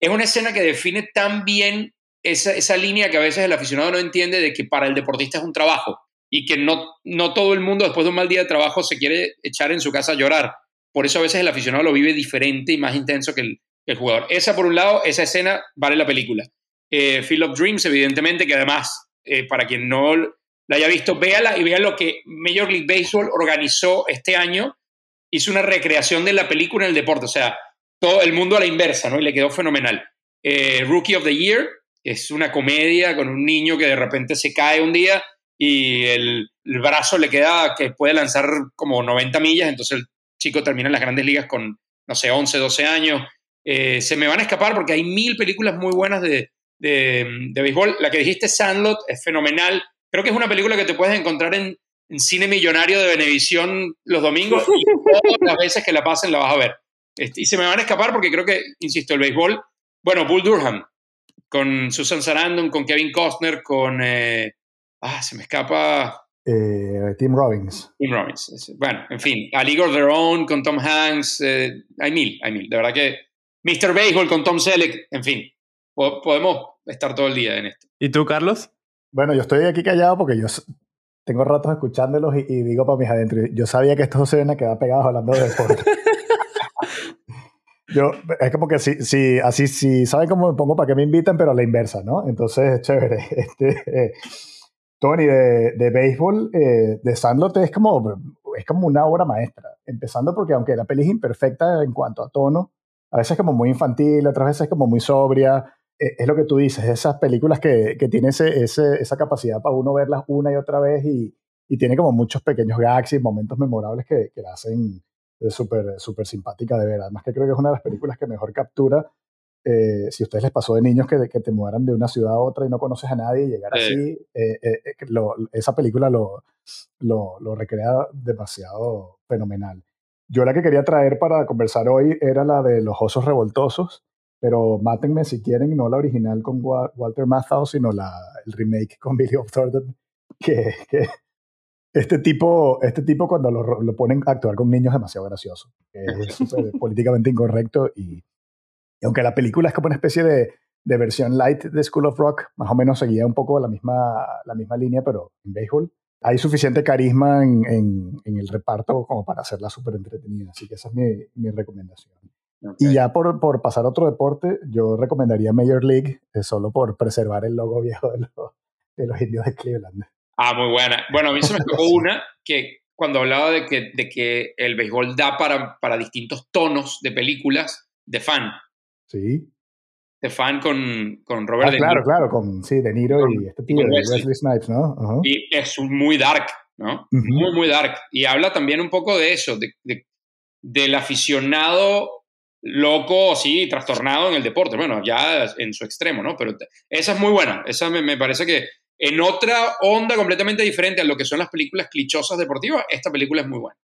Es una escena que define tan bien esa, esa línea que a veces el aficionado no entiende de que para el deportista es un trabajo y que no, no todo el mundo después de un mal día de trabajo se quiere echar en su casa a llorar. Por eso a veces el aficionado lo vive diferente y más intenso que el, jugador. Esa, por un lado, esa escena vale la película. Eh, Field of Dreams, evidentemente, que además, eh, para quien no la haya visto, véala y vea lo que Major League Baseball organizó este año. Hizo una recreación de la película en el deporte, o sea, todo el mundo a la inversa, ¿no? Y le quedó fenomenal. Eh, Rookie of the Year es una comedia con un niño que de repente se cae un día y el, brazo le queda que puede lanzar como 90 millas, entonces el chico termina en las grandes ligas con, no sé, 11, 12 años. Eh, se me van a escapar porque hay mil películas muy buenas de, de, béisbol. La que dijiste, Sandlot, es fenomenal. Creo que es una película que te puedes encontrar en, Cine Millonario de Venevisión los domingos y todas las veces que la pasen la vas a ver. Este, y se me van a escapar porque creo que, insisto, el béisbol, bueno, Bull Durham, con Susan Sarandon, con Kevin Costner, con... Eh, ah, se me escapa eh, Tim Robbins. Tim Robbins. Bueno, en fin, A League of Their Own con Tom Hanks, eh, hay mil, hay mil. De verdad que Mr. Baseball con Tom Selleck, en fin, podemos estar todo el día en esto. ¿Y tú, Carlos? Bueno, yo estoy aquí callado porque yo tengo ratos escuchándolos y, digo para mis adentro, yo sabía que estos se iban a quedar pegados hablando de deporte. yo, es como que si, si, así, si saben cómo me pongo para que me invitan, pero a la inversa, ¿no? Entonces, chévere. Este, eh, Tony, de, de béisbol, eh, de Sandlot es como, es como una obra maestra. Empezando porque aunque la peli es imperfecta en cuanto a tono, a veces es como muy infantil, otras veces es como muy sobria. Eh, es lo que tú dices, esas películas que, que tienen ese, esa capacidad para uno verlas una y otra vez y, y tiene como muchos pequeños gags y momentos memorables que, que la hacen súper super simpática de ver. Además que creo que es una de las películas que mejor captura eh, si a ustedes les pasó de niños que, que, te mudaran de una ciudad a otra y no conoces a nadie y llegar así, eh, eh, esa película lo, lo, lo, recrea demasiado fenomenal. Yo la que quería traer para conversar hoy era la de Los Osos Revoltosos, pero mátenme si quieren, no la original con Walter Matthau, sino la, el remake con Billy Bob Thornton, que, que este tipo, este tipo cuando lo, lo, ponen a actuar con niños es demasiado gracioso. Es políticamente incorrecto y, aunque la película es como una especie de, de, versión light de School of Rock, más o menos seguía un poco la misma, la misma línea, pero en béisbol. Hay suficiente carisma en, en, en el reparto como para hacerla súper entretenida, así que esa es mi, mi recomendación. Y ya por, por, pasar a otro deporte, yo recomendaría Major League, eh, solo por preservar el logo viejo de, de los indios de Cleveland. Ah, muy buena. Bueno, a mí se me tocó una que cuando hablaba de que, de que el béisbol da para, para distintos tonos de películas, de fan. Sí. De fan con, con Robert ah, De Niro. Claro, claro, con sí, De Niro y este tío, Wesley. Wesley Snipes, ¿no? Uh -huh. Y es muy dark, ¿no? Uh -huh. Muy, muy dark. Y habla también un poco de eso, de, de, del aficionado loco, sí, trastornado en el deporte. Bueno, ya en su extremo, ¿no? Pero esa es muy buena. Esa me, me parece que en otra onda completamente diferente a lo que son las películas clichosas deportivas, esta película es muy buena.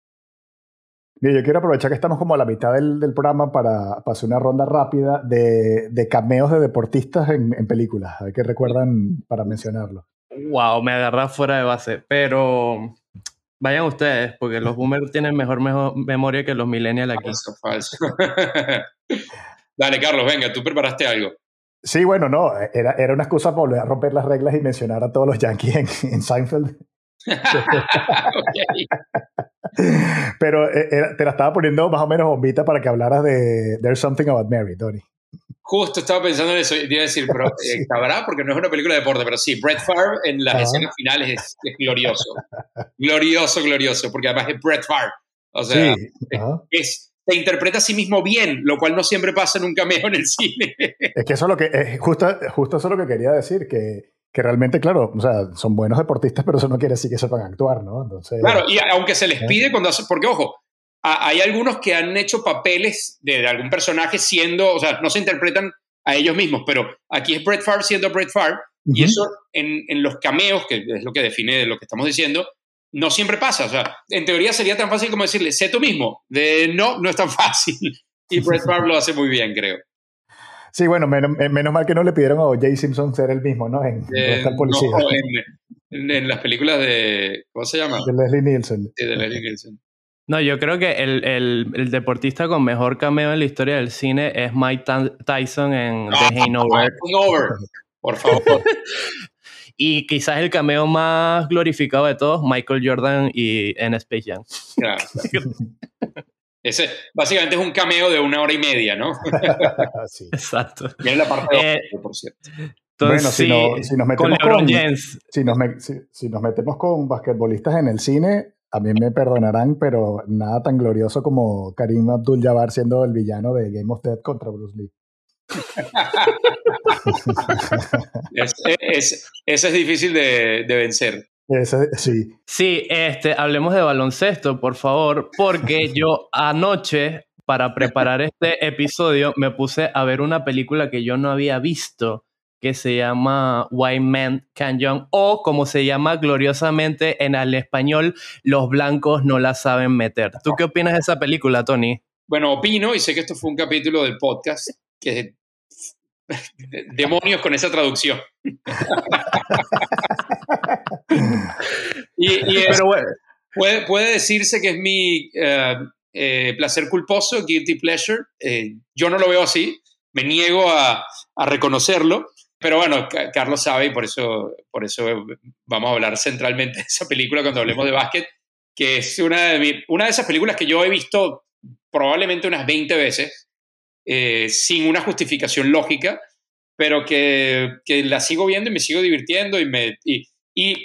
Yo quiero aprovechar que estamos como a la mitad del, del programa para, para, hacer una ronda rápida de, de cameos de deportistas en, en, películas. A ver qué recuerdan para mencionarlo. Wow, me agarras fuera de base. Pero vayan ustedes, porque los boomers tienen mejor, mejor memoria que los millennials aquí. Falso, falso. Dale, Carlos, venga, tú preparaste algo. Sí, bueno, no, era, era una excusa para volver a romper las reglas y mencionar a todos los Yankees en, en Seinfeld. Pero eh, era, te la estaba poniendo más o menos bombita para que hablaras de There's Something About Mary, Tony. Justo estaba pensando en eso, te iba a decir, pero eh, cabrá porque no es una película de deporte, pero sí, Brett Favre en las escenas finales es, es, glorioso. glorioso, glorioso, porque además es Brett Favre. O sea, sí. es, se interpreta a sí mismo bien, lo cual no siempre pasa en un cameo en el cine. Es que eso es lo que, es justo, justo eso es lo que quería decir, que, que realmente, claro, o sea, son buenos deportistas, pero eso no quiere decir que sepan actuar, ¿no? Entonces, claro, y aunque se les ¿eh? pide cuando hacen, porque ojo, hay algunos que han hecho papeles de, de, algún personaje siendo, o sea, no se interpretan a ellos mismos, pero aquí es Brett Favre siendo Brett Favre, uh -huh. y eso en, en, los cameos, que es lo que define lo que estamos diciendo, no siempre pasa. O sea, en teoría sería tan fácil como decirle, sé tú mismo. De no, no es tan fácil. Y Brett Favre lo hace muy bien, creo. Sí, bueno, menos, menos, mal que no le pidieron a Jay Simpson ser el mismo, ¿no? En, eh, en, policía. No, en, en, las películas de. ¿Cómo se llama? De Leslie Nielsen. Sí, de Leslie Nielsen. No, yo creo que el, el, el, deportista con mejor cameo en la historia del cine es Mike Tyson en no, The Hangover. Hangover. Por favor. y quizás el cameo más glorificado de todos, Michael Jordan y en Space Jam. Claro. Ese básicamente es un cameo de una hora y media, ¿no? sí. Exacto. Viene la parte de eh, por cierto. Entonces, bueno, si, no, si, nos metemos con, con si, nos me, si, si, nos metemos con basquetbolistas en el cine, a mí me perdonarán, pero nada tan glorioso como Karim Abdul-Jabbar siendo el villano de Game of Death contra Bruce Lee. es, es, ese es difícil de, de vencer. Ese, sí. Sí, este, hablemos de baloncesto, por favor, porque yo anoche, para preparar este episodio, me puse a ver una película que yo no había visto, que se llama White Man Canyon, o como se llama gloriosamente en el español, Los blancos no la saben meter. ¿Tú qué opinas de esa película, Tony? Bueno, opino, y sé que esto fue un capítulo del podcast, que demonios con esa traducción. y, y es, Pero bueno. puede, puede, decirse que es mi uh, eh, placer culposo, guilty pleasure. Eh, yo no lo veo así, me niego a, a, reconocerlo. Pero bueno, Carlos sabe y por eso, por eso vamos a hablar centralmente de esa película cuando hablemos de básquet, que es una de, mi, una de esas películas que yo he visto probablemente unas 20 veces, eh, sin una justificación lógica, pero que, que, la sigo viendo y me sigo divirtiendo y me, y,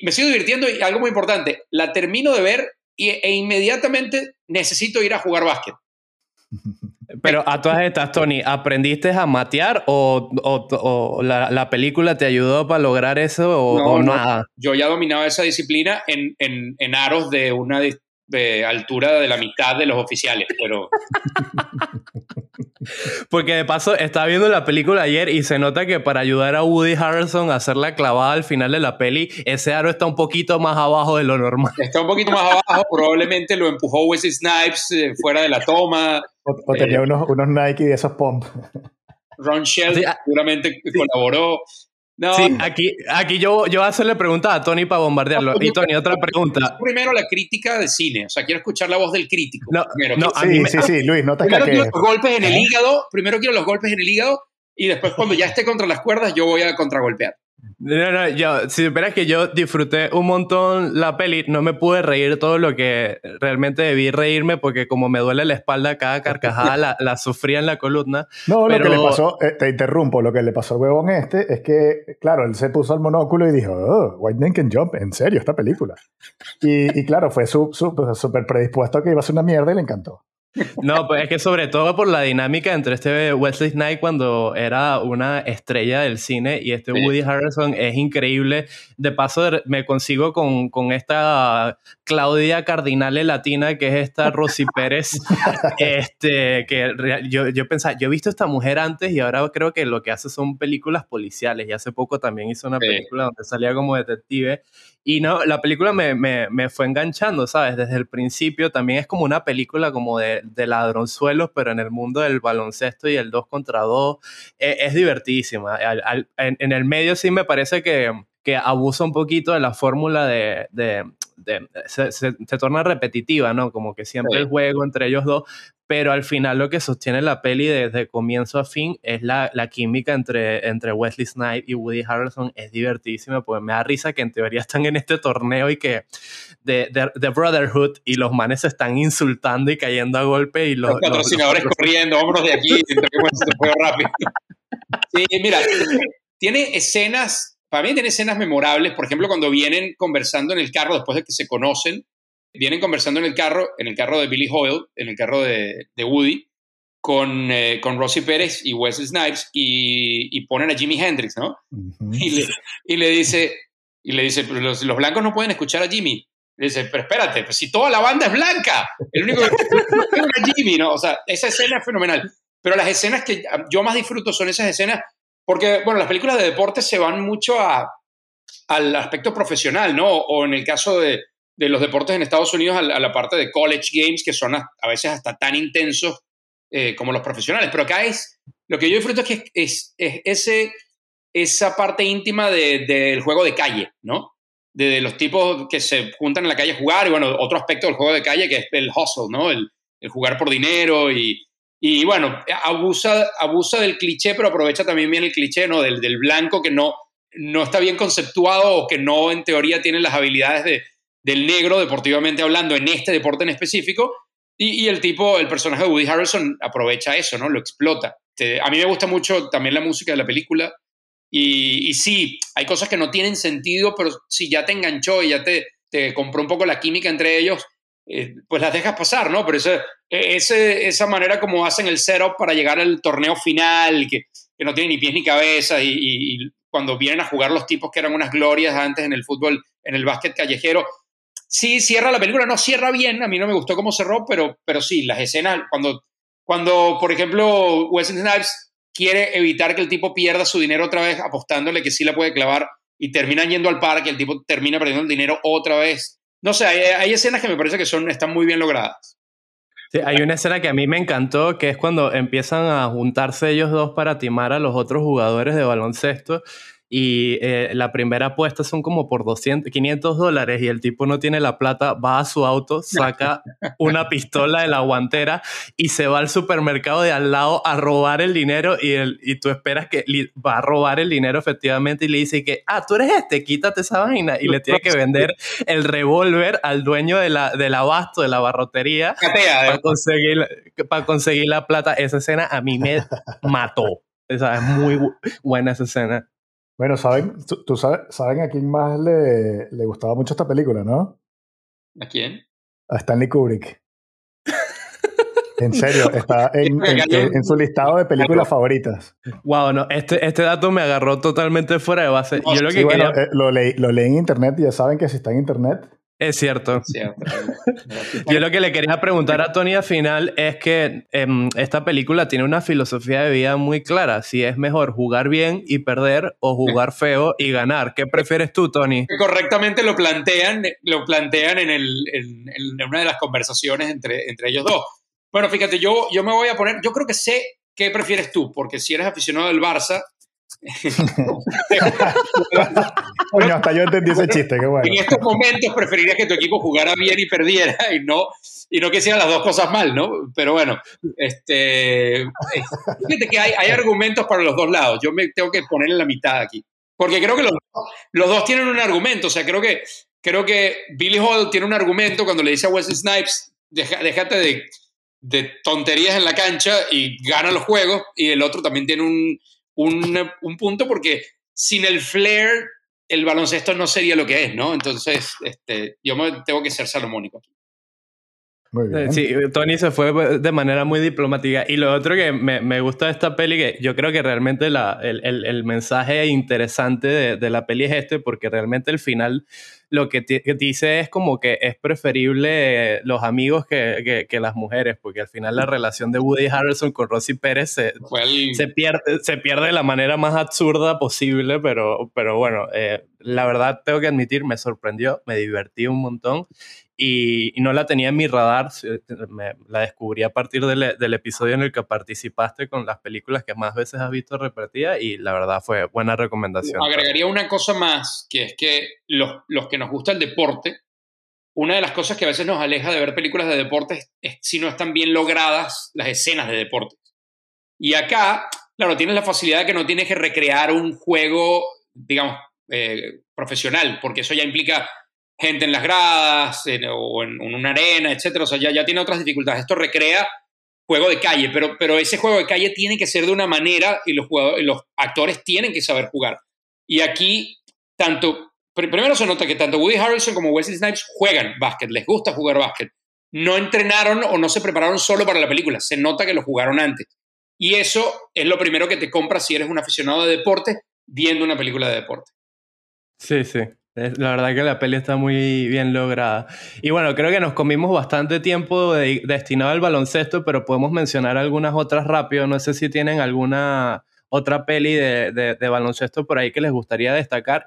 me sigo divirtiendo y algo muy importante, la termino de ver y, e inmediatamente necesito ir a jugar básquet. Pero a todas estas, Tony, ¿aprendiste a matear o, o, o la, la, película te ayudó para lograr eso o no? O nada? Yo ya dominaba esa disciplina en, en, en aros de una de altura de la mitad de los oficiales, pero... Porque de paso estaba viendo la película ayer y se nota que para ayudar a Woody Harrelson a hacer la clavada al final de la peli, ese aro está un poquito más abajo de lo normal. Está un poquito más abajo, probablemente lo empujó Wesley Snipes eh, fuera de la toma. O, o eh, tenía unos, unos Nike de esos pump. Ron Shell sí, ah, seguramente sí. colaboró. Sí, aquí, aquí yo, yo voy a hacerle preguntas a Tony para bombardearlo. y Tony, otra pregunta. Primero la crítica de cine, o sea, quiero escuchar la voz del crítico. No, no sí, sí, sí, Luis, no te Primero quiero los golpes en el hígado, primero quiero los golpes en el hígado y después cuando ya esté contra las cuerdas yo voy a contragolpear. No, no, yo, si esperas que yo disfruté un montón la peli, no me pude reír todo lo que realmente debí reírme porque como me duele la espalda, cada carcajada la, la sufría en la columna. No, lo que le pasó, eh, te interrumpo, lo que le pasó al huevón este es que, claro, él se puso el monóculo y dijo, oh, White Man Can Jump, en serio, esta película. Y, y claro, fue súper su, predispuesto a que iba a ser una mierda y le encantó. No, pues es que sobre todo por la dinámica entre este Wesley Snipes cuando era una estrella del cine y este Woody Harrelson es increíble. De paso, me consigo con, con esta Claudia Cardinale latina que es esta Rosy Pérez. este, que yo, yo pensaba, yo he visto a esta mujer antes y ahora creo que lo que hace son películas policiales y hace poco también hizo una película donde salía como detective y no, la película me, me, me, fue enganchando, ¿sabes? Desde el principio también es como una película como de, de ladronzuelos, pero en el mundo del baloncesto y el 2 contra 2 e, es, divertísima. en, el medio sí me parece que, que abusa un poquito de la fórmula de, se, se, torna repetitiva, ¿no? Como que siempre el juego entre ellos dos, pero al final lo que sostiene la peli desde comienzo a fin es la, la química entre, entre Wesley Snipes y Woody Harrelson, es divertísima, pues me da risa que en teoría están en este torneo y que de, de, Brotherhood y los manes se están insultando y cayendo a golpe y los, los patrocinadores corriendo, hombros de aquí, rápido. Sí, mira, tiene escenas para mí tiene escenas memorables, por ejemplo, cuando vienen conversando en el carro después de que se conocen, vienen conversando en el carro, en el carro de Billy Hoyle, en el carro de, Woody, con, eh, con Rosy Pérez y Wesley Snipes y, ponen a Jimi Hendrix, ¿no? y, le, dice, y le dice los, los, blancos no pueden escuchar a Jimmy. Le dice, pero espérate, pues si toda la banda es blanca, el único que es Jimmy, ¿no? O sea, esa escena es fenomenal. Pero las escenas que yo más disfruto son esas escenas porque, bueno, las películas de deporte se van mucho a, al aspecto profesional, ¿no? O en el caso de, de los deportes en Estados Unidos, a la, parte de college games, que son a, veces hasta tan intensos eh, como los profesionales. Pero acá es, lo que yo disfruto es que es, es, ese, esa parte íntima del juego de calle, ¿no? De, los tipos que se juntan en la calle a jugar y, bueno, otro aspecto del juego de calle que es el hustle, ¿no? El, el jugar por dinero y, y bueno, abusa, abusa del cliché, pero aprovecha también bien el cliché, ¿no? Del, del blanco que no, no está bien conceptuado o que no en teoría tiene las habilidades de, del negro deportivamente hablando en este deporte en específico. Y, y, el tipo, el personaje de Woody Harrelson aprovecha eso, ¿no? Lo explota. a mí me gusta mucho también la música de la película. Y, y, sí, hay cosas que no tienen sentido, pero si ya te enganchó y ya te, te compró un poco la química entre ellos, eh, pues las dejas pasar, ¿no? Pero ese, ese, esa manera como hacen el setup para llegar al torneo final, que, que no tiene ni pies ni cabeza, y, cuando vienen a jugar los tipos que eran unas glorias antes en el fútbol, en el básquet callejero, sí cierra la película, no cierra bien, a mí no me gustó cómo cerró, pero, pero sí, las escenas, cuando, cuando por ejemplo, Wesley Snipes quiere evitar que el tipo pierda su dinero otra vez apostándole que sí la puede clavar y terminan yendo al parque, el tipo termina perdiendo el dinero otra vez. No sé, hay, escenas que me parece que son, están muy bien logradas. Sí, hay una escena que a mí me encantó, que es cuando empiezan a juntarse ellos dos para timar a los otros jugadores de baloncesto y eh, la primera apuesta son como por 200, 500 dólares y el tipo no tiene la plata, va a su auto, saca una pistola de la guantera y se va al supermercado de al lado a robar el dinero y, el, y tú esperas que va a robar el dinero efectivamente y le dice que, ah, tú eres este, quítate esa vaina y le tiene que vender el revólver al dueño de la, del abasto, de la barrotería, para conseguir, para conseguir la plata. Esa escena a mí me mató. Esa es muy buena esa escena. Bueno, saben, tú, sabes, saben a quién más le, le, gustaba mucho esta película, ¿no? ¿A quién? A Stanley Kubrick. En serio, está en, en, su listado de películas favoritas. Wow, no, este, este dato me agarró totalmente fuera de base. Yo lo que bueno, eh, lo, leí, lo leí en internet y ya saben que si está en internet es cierto. Yo lo que le quería preguntar a Tony al final es que em, esta película tiene una filosofía de vida muy clara. Si es mejor jugar bien y perder o jugar feo y ganar. ¿Qué prefieres tú, Tony? Correctamente lo plantean, lo plantean en, el, en, una de las conversaciones entre, entre ellos dos. Bueno, fíjate, yo, yo me voy a poner, yo creo que sé qué prefieres tú, porque si eres aficionado del Barça, Coño, hasta yo entendí ese chiste, qué bueno. En estos momentos preferirías que tu equipo jugara bien y perdiera y no, y no que hicieran las dos cosas mal, ¿no? Pero bueno, este, fíjate que hay, hay argumentos para los dos lados. Yo me tengo que poner en la mitad aquí. Porque creo que los, los dos tienen un argumento. O sea, creo que, creo que Billy Hall tiene un argumento cuando le dice a Wesley Snipes, déjate de, de tonterías en la cancha y gana los juegos. Y el otro también tiene un, un, un punto porque sin el flair el baloncesto no sería lo que es, ¿no? Entonces, este, yo me, tengo que ser salomónico. Muy bien. Sí, Tony se fue de manera muy diplomática. Y lo otro que me, me gusta de esta peli, que yo creo que realmente la, el, el, el, mensaje interesante de, de, la peli es este, porque realmente el final lo que, que dice es como que es preferible los amigos que, que, que, las mujeres, porque al final la relación de Woody Harrelson con Rosy Pérez se, se, pierde, se pierde de la manera más absurda posible, pero, pero bueno, eh, la verdad tengo que admitir, me sorprendió, me divertí un montón y, y, no la tenía en mi radar, me, la descubrí a partir del, del, episodio en el que participaste con las películas que más veces has visto repetidas y la verdad fue buena recomendación. Agregaría una cosa más, que es que los, los que nos gusta el deporte, una de las cosas que a veces nos aleja de ver películas de deportes es si no están bien logradas las escenas de deportes. Y acá, claro, tienes la facilidad de que no tienes que recrear un juego, digamos, eh, profesional, porque eso ya implica gente en las gradas o en, en, una arena, etcétera. O sea, ya, ya tiene otras dificultades. Esto recrea juego de calle, pero, pero ese juego de calle tiene que ser de una manera y los, jugadores, los actores tienen que saber jugar. Y aquí, tanto, primero se nota que tanto Woody Harrelson como Wesley Snipes juegan básquet, les gusta jugar básquet. No entrenaron o no se prepararon solo para la película, se nota que lo jugaron antes. Y eso es lo primero que te compras si eres un aficionado de deporte viendo una película de deporte. Sí, sí. La verdad que la peli está muy bien lograda. Y bueno, creo que nos comimos bastante tiempo de, destinado al baloncesto, pero podemos mencionar algunas otras rápido. No sé si tienen alguna otra peli de, de, baloncesto por ahí que les gustaría destacar.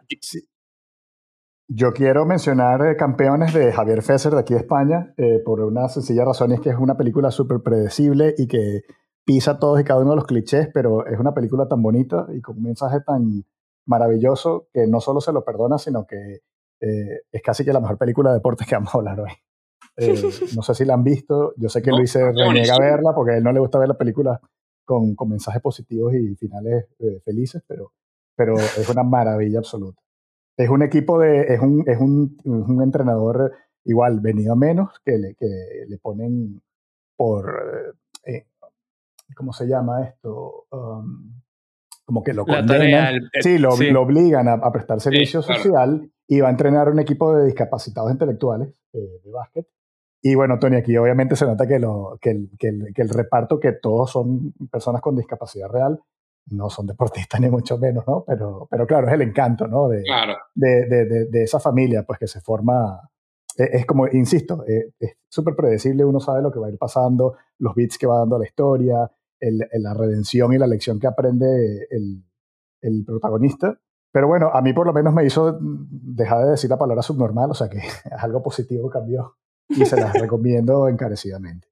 Yo quiero mencionar eh, Campeones de Javier Fesser de aquí de España, eh, por una sencilla razón, es que es una película súper predecible y que pisa todos y cada uno de los clichés, pero es una película tan bonita y con un mensaje tan, maravilloso que no solo se lo perdona, sino que eh, es casi que la mejor película de deportes que vamos a hablar hoy. Eh, no sé si la han visto, yo sé que Luis se reniega a verla porque a él no le gusta ver las películas con, con mensajes positivos y finales eh, felices, pero, pero es una maravilla absoluta. Es un equipo de, es un, es un, un entrenador igual venido a menos que le, que le ponen por, eh, ¿cómo se llama esto? Um, como que lo condenan, sí, lo, sí. lo, obligan a, a prestar servicio sí, social claro. y va a entrenar un equipo de discapacitados intelectuales eh, de básquet. Y bueno, Tony, aquí obviamente se nota que, lo, que, el, que, el, que el reparto, que todos son personas con discapacidad real, no son deportistas ni mucho menos, ¿no? Pero, pero claro, es el encanto, ¿no? De, claro. de, de, de, de, esa familia, pues que se forma, es, es como, insisto, es súper predecible, uno sabe lo que va a ir pasando, los beats que va dando la historia, el, la redención y la lección que aprende el, el, protagonista. Pero bueno, a mí por lo menos me hizo dejar de decir la palabra subnormal, o sea que algo positivo cambió y se las recomiendo encarecidamente.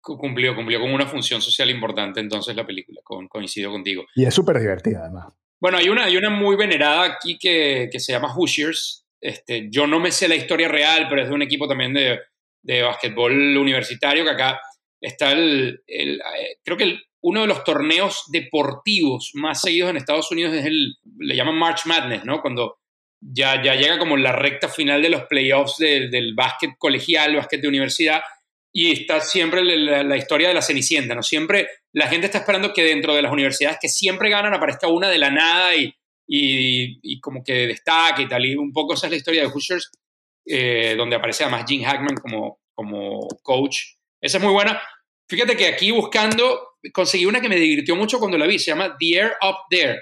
Cumplió, cumplió con una función social importante entonces la película, con, coincido contigo. Y es súper divertida además. Bueno, hay una, hay una muy venerada aquí que, que se llama Hoosiers. Este, yo no me sé la historia real, pero es de un equipo también de, de básquetbol universitario que acá está el, el eh, creo que uno de los torneos deportivos más seguidos en Estados Unidos es el, le llaman March Madness, ¿no? Cuando ya, ya llega como la recta final de los playoffs del, del básquet colegial, básquet de universidad, y está siempre la, la, historia de la Cenicienta, ¿no? Siempre la gente está esperando que dentro de las universidades que siempre ganan aparezca una de la nada y, y, y como que destaque y tal, y un poco esa es la historia de Hoosiers, eh, donde aparece además Jim Hackman como, como coach. Esa es muy buena. Fíjate que aquí buscando conseguí una que me divirtió mucho cuando la vi, se llama The Air Up There.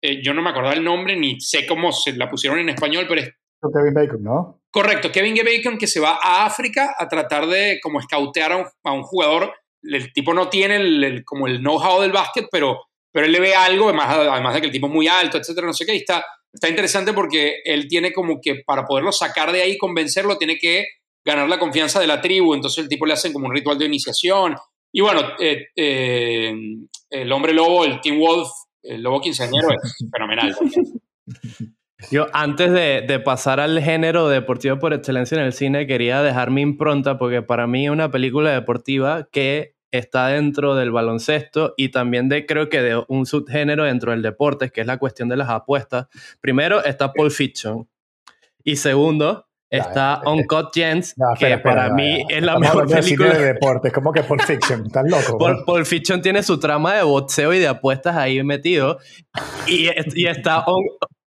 Eh, yo no me acordaba el nombre ni sé cómo se la pusieron en español, pero es... Kevin Bacon, ¿no? Correcto, Kevin Bacon que se va a África a tratar de como escautear a un, a un jugador. El tipo no tiene el, el, como el know-how del básquet, pero, pero él le ve algo, además, además de que el tipo es muy alto, etcétera, no sé qué, y está, está interesante porque él tiene como que para poderlo sacar de ahí, convencerlo, tiene que ganar la confianza de la tribu, entonces el tipo le hacen como un ritual de iniciación. Y bueno, eh, eh, el hombre lobo, el Team Wolf, el Lobo Quinceañero es fenomenal. Yo antes de, pasar al género deportivo por excelencia en el cine, quería dejar mi impronta porque para mí es una película deportiva que está dentro del baloncesto y también de creo que de un subgénero dentro del deporte, que es la cuestión de las apuestas. Primero está Pulp Fiction y segundo está Uncut Gems, que para mí es la mejor película. de deporte, como que Pulp Fiction, estás loco. Pulp, Fiction tiene su trama de boxeo y de apuestas ahí metido y, y está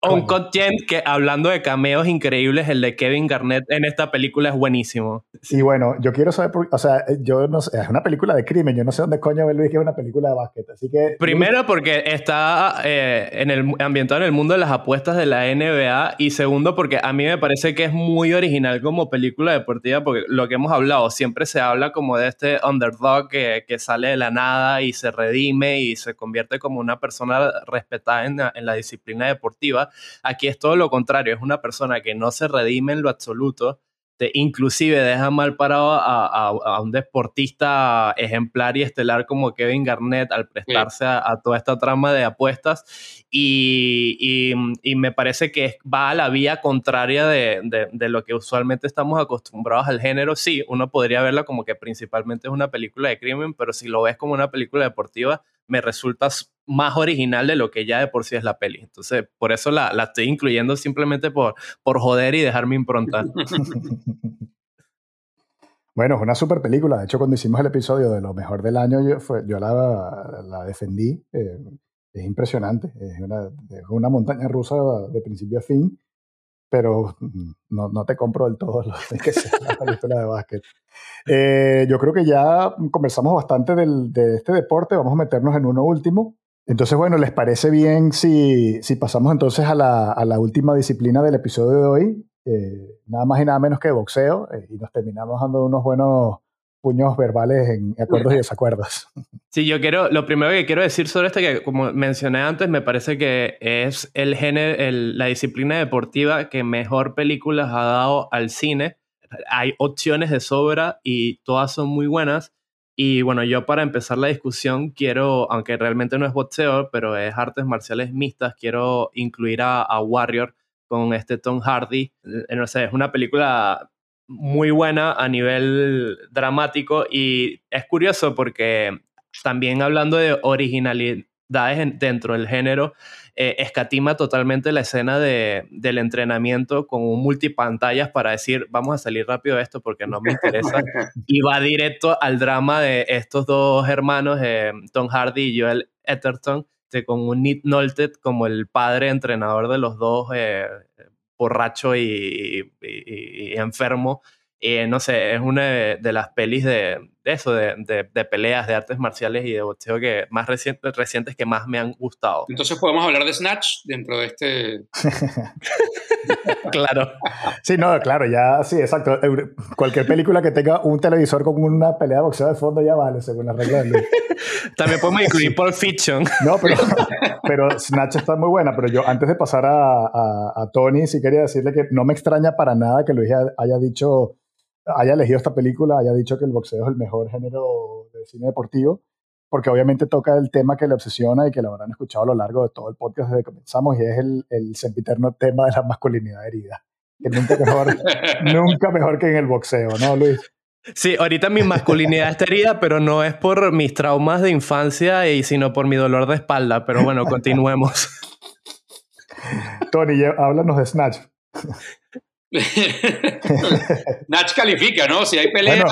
un content que hablando de cameos increíbles, el de Kevin Garnett en esta película es buenísimo. Y bueno, yo quiero saber, o sea, yo no sé, es una película de crimen, yo no sé dónde coño ve Luis que es una película de básquet, así que... Primero porque está eh, en el, ambientado en el mundo de las apuestas de la NBA y segundo porque a mí me parece que es muy original como película deportiva porque lo que hemos hablado, siempre se habla como de este underdog que, que sale de la nada y se redime y se convierte como una persona respetada en en la disciplina deportiva Aquí es todo lo contrario, es una persona que no se redime en lo absoluto, te, inclusive deja mal parado a, un deportista ejemplar y estelar como Kevin Garnett al prestarse a, toda esta trama de apuestas y, me parece que va a la vía contraria de, de, lo que usualmente estamos acostumbrados al género. Sí, uno podría verla como que principalmente es una película de crimen, pero si lo ves como una película deportiva, me resulta más original de lo que ya de por sí es la peli. Entonces, por eso la, la estoy incluyendo simplemente por, por joder y dejarme improntar. bueno, es una super película. De hecho, cuando hicimos el episodio de lo mejor del año, yo, fue, yo la, la defendí. Eh, es impresionante. Es una, es una montaña rusa de principio a fin pero mm, no, no, te compro del todo lo que sea la película de básquet. Eh, yo creo que ya conversamos bastante del, de este deporte, vamos a meternos en uno último. Entonces, bueno, ¿les parece bien si, si pasamos entonces a la, a la, última disciplina del episodio de hoy? Eh, nada más y nada menos que boxeo, eh, y nos terminamos dando unos buenos puños verbales en acuerdos y desacuerdos. Sí, yo quiero, lo primero que quiero decir sobre esto, que como mencioné antes, me parece que es el género, la disciplina deportiva que mejor películas ha dado al cine. Hay opciones de sobra y todas son muy buenas. Y bueno, yo para empezar la discusión quiero, aunque realmente no es boxeo, pero es artes marciales mixtas, quiero incluir a, a Warrior con este Tom Hardy. Eh, no sé, es una película muy buena a nivel dramático y es curioso porque también hablando de originalidades dentro del género, eh, escatima totalmente la escena de, del entrenamiento con un multipantallas para decir, vamos a salir rápido de esto porque no me interesa. y va directo al drama de estos dos hermanos, eh, Tom Hardy y Joel Etterton, con un Nick Nolte como el padre entrenador de los dos, eh, borracho y, enfermo. Eh, no sé, es una de, las pelis de, eso, de, peleas, de artes marciales y de boxeo que más recientes, recientes que más me han gustado. Entonces podemos hablar de Snatch dentro de este... claro. Sí, no, claro, ya, sí, exacto. Cualquier película que tenga un televisor con una pelea de boxeo de fondo ya vale, según las reglas de Luis. También podemos incluir Pulp Fiction. No, pero, pero Snatch está muy buena, pero yo antes de pasar a, a, Tony, sí quería decirle que no me extraña para nada que Luis haya dicho haya elegido esta película, haya dicho que el boxeo es el mejor género de cine deportivo, porque obviamente toca el tema que le obsesiona y que lo habrán escuchado a lo largo de todo el podcast desde que comenzamos, y es el, el sempiterno tema de la masculinidad herida. Que nunca mejor, nunca mejor que en el boxeo, ¿no, Luis? Sí, ahorita mi masculinidad está herida, pero no es por mis traumas de infancia, y sino por mi dolor de espalda. Pero bueno, continuemos. Tony, háblanos de Snatch. Nach califica, ¿no? Si hay peleas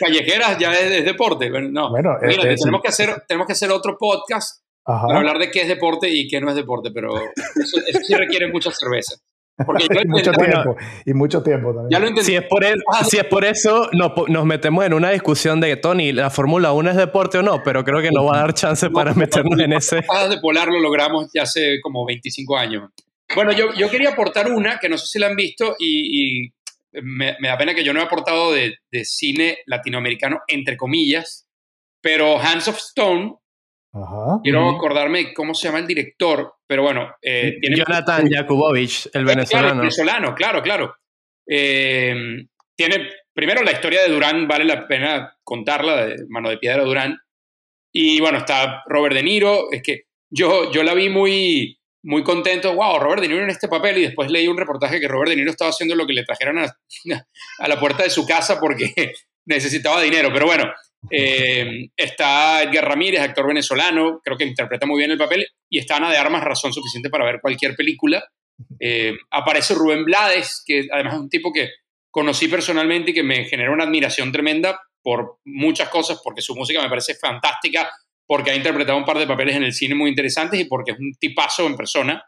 callejeras ya es, deporte. No, bueno, Mira, eh, tenemos, que hacer, tenemos que hacer otro podcast para hablar de qué es deporte y qué no es deporte, pero eso, sí requiere mucha cerveza. Porque mucho tiempo, y mucho tiempo también. si, es por si es por eso, nos, metemos en una discusión de que, Tony, ¿la Fórmula 1 es deporte o no? Pero creo que no va a dar chance para meternos en ese. de Polar lo logramos ya hace como 25 años. Bueno, yo, yo quería aportar una que no sé si la han visto y, me, da pena que yo no he aportado de, de, cine latinoamericano, entre comillas, pero Hands of Stone. Quiero acordarme cómo se llama el director, pero bueno. Eh, tiene Jonathan Jakubowicz, el venezolano. Claro, venezolano, claro, claro. Eh, tiene, primero, la historia de Durán, vale la pena contarla, de Mano de Piedra Durán. Y bueno, está Robert De Niro, es que yo, yo la vi muy, muy contento, wow, Robert De Niro en este papel, y después leí un reportaje que Robert De Niro estaba haciendo lo que le trajeron a, la puerta de su casa porque necesitaba dinero, pero bueno, eh, está Edgar Ramírez, actor venezolano, creo que interpreta muy bien el papel, y está Ana de Armas, razón suficiente para ver cualquier película. Eh, aparece Rubén Blades, que además es un tipo que conocí personalmente y que me generó una admiración tremenda por muchas cosas, porque su música me parece fantástica, porque ha interpretado un par de papeles en el cine muy interesantes y porque es un tipazo en persona.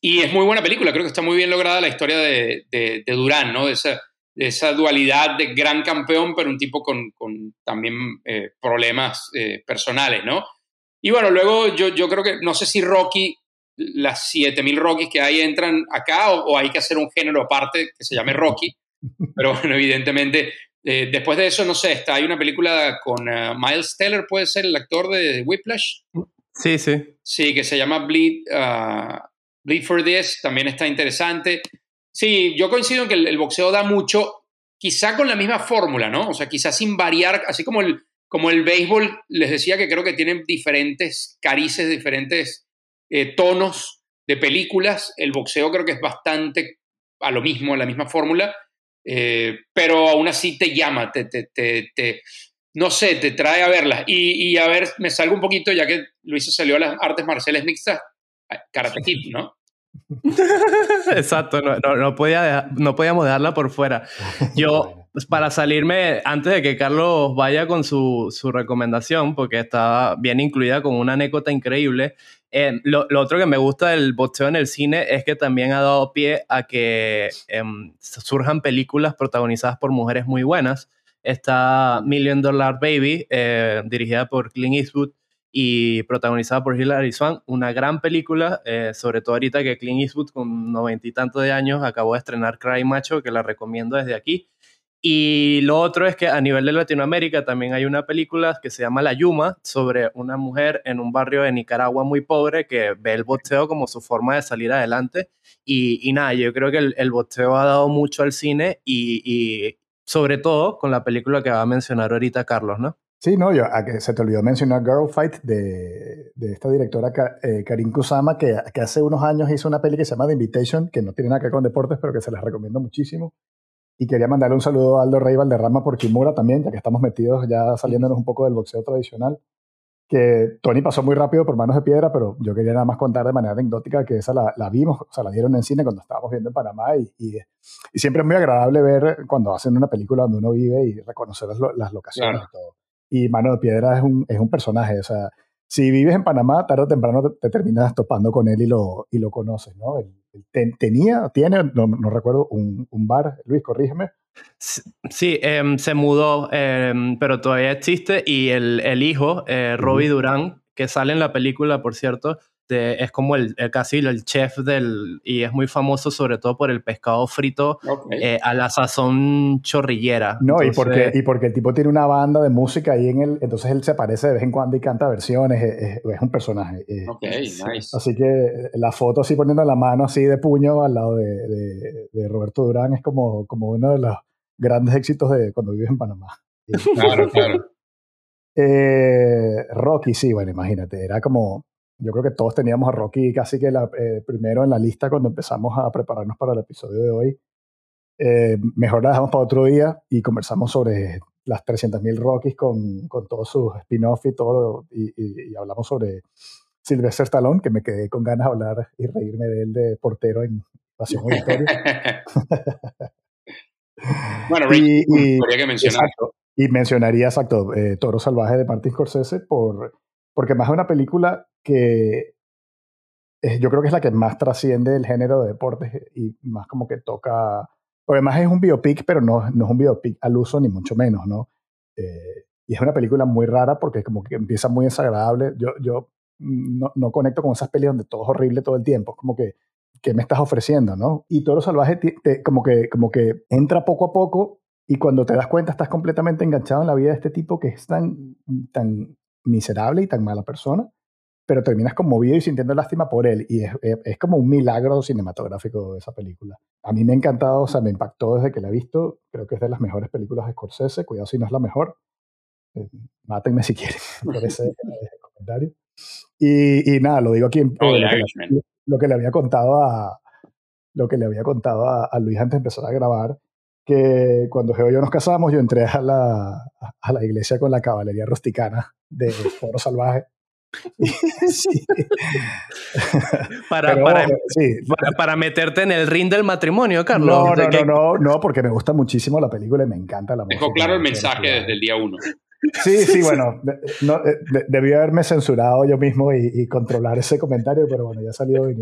Y es muy buena película, creo que está muy bien lograda la historia de, de, de Durán, ¿no? De esa, de esa, dualidad de gran campeón, pero un tipo con, con también eh, problemas eh, personales, ¿no? Y bueno, luego yo, yo creo que, no sé si Rocky, las 7000 Rockies que hay entran acá o, o hay que hacer un género aparte que se llame Rocky, pero bueno, evidentemente eh, después de eso, no sé, está, hay una película con uh, Miles Teller, puede ser el actor de Whiplash. Sí, sí. Sí, que se llama Bleed, uh, Bleed for This, también está interesante. Sí, yo coincido en que el, el, boxeo da mucho, quizá con la misma fórmula, ¿no? O sea, quizá sin variar, así como el, como el béisbol, les decía que creo que tienen diferentes carices, diferentes eh, tonos de películas, el boxeo creo que es bastante a lo mismo, a la misma fórmula eh, pero aún así te llama, te, te, te, te, no sé, te trae a verlas. Y, y, a ver, me salgo un poquito, ya que Luisa salió a las artes marciales mixtas, Karate Kid, ¿no? Exacto, no, no, no, podía no podíamos dejarla por fuera. Yo, pues, para salirme, antes de que Carlos vaya con su, su recomendación, porque estaba bien incluida con una anécdota increíble, eh, lo, lo, otro que me gusta del boxeo en el cine es que también ha dado pie a que eh, surjan películas protagonizadas por mujeres muy buenas. Está Million Dollar Baby, eh, dirigida por Clint Eastwood y protagonizada por Hilary Swank, una gran película, eh, sobre todo ahorita que Clint Eastwood con noventa y tantos de años acabó de estrenar Cry Macho, que la recomiendo desde aquí. Y lo otro es que a nivel de Latinoamérica también hay una película que se llama La Yuma, sobre una mujer en un barrio de Nicaragua muy pobre que ve el boxeo como su forma de salir adelante. Y, y nada, yo creo que el, el, boxeo ha dado mucho al cine y, sobre todo con la película que va a mencionar ahorita Carlos, ¿no? Sí, no, yo, a que se te olvidó mencionar Girl Fight de, de esta directora eh, Karin Kusama, que, hace unos años hizo una peli que se llama The Invitation, que no tiene nada que ver con deportes, pero que se les recomiendo muchísimo. Y quería mandarle un saludo a Aldo Rey Valderrama por Kimura también, ya que estamos metidos ya saliéndonos un poco del boxeo tradicional. Que Tony pasó muy rápido por manos de piedra, pero yo quería nada más contar de manera anecdótica que esa la, la vimos, o sea, la dieron en cine cuando estábamos viendo en Panamá y, y, y, siempre es muy agradable ver cuando hacen una película donde uno vive y reconocer las, las locaciones claro. y todo. Y Mano de Piedra es un, es un personaje, o sea, si vives en Panamá, tarde o temprano te, te terminas topando con él y lo, y lo conoces, ¿no? El, ten, tenía, tiene, no, no, recuerdo, un, un bar, Luis, corrígeme. Sí, eh, se mudó, eh, pero todavía existe y el, el hijo, eh, Robbie Durán, que sale en la película, por cierto, de, es como el, el, casi el chef del, y es muy famoso sobre todo por el pescado frito okay. eh, a la sazón chorrillera. No, entonces, y, porque, y porque el tipo tiene una banda de música ahí en el, entonces él se aparece de vez en cuando y canta versiones, es, es, es un personaje. Eh, ok, nice. Así que la foto así poniendo la mano así de puño al lado de, de, de Roberto Durán es como, como uno de los grandes éxitos de cuando vives en Panamá. Claro, claro. Eh, Rocky, sí, bueno, imagínate, era como, yo creo que todos teníamos a Rocky casi que la, eh, primero en la lista cuando empezamos a prepararnos para el episodio de hoy. Eh, mejor la dejamos para otro día y conversamos sobre las 300.000 Rockies con, con todos sus spin-off y todo, y, y, y, hablamos sobre Sylvester Stallone, que me quedé con ganas de hablar y reírme de él de portero en Pasión o Historia. bueno, Rick, y, y, que mencionar. Exacto, y mencionaría, exacto, eh, Toro Salvaje de Martin Scorsese, por, porque más de una película que es, yo creo que es la que más trasciende el género de deportes y más como que toca, porque además es un biopic, pero no, no es un biopic al uso ni mucho menos, ¿no? Eh, y es una película muy rara porque como que empieza muy desagradable. Yo, yo no, no conecto con esas pelis donde todo es horrible todo el tiempo, es como que, ¿qué me estás ofreciendo, no? Y Toro Salvaje te, te, como, que, como que entra poco a poco y cuando te das cuenta estás completamente enganchado en la vida de este tipo que es tan, tan miserable y tan mala persona pero terminas conmovido y sintiendo lástima por él. Y es, es, como un milagro cinematográfico de esa película. A mí me ha encantado, o sea, me impactó desde que la he visto. Creo que es de las mejores películas de Scorsese. Cuidado si no es la mejor. Eh, mátenme si quieren por ese, ese comentario. Y, nada, lo digo aquí en oh, lo, que, lo, que, le había contado a lo que le había contado a, Luis antes de empezar a grabar, que cuando Geo y yo nos casamos, yo entré a la, a la iglesia con la caballería rusticana de Foro Salvaje para, para, meterte en el ring del matrimonio, Carlos. No, no, no, no, porque me gusta muchísimo la película y me encanta la música. Dejó claro el mensaje desde el día uno. Sí, sí, bueno, no, eh, debí haberme censurado yo mismo y, controlar ese comentario, pero bueno, ya salió y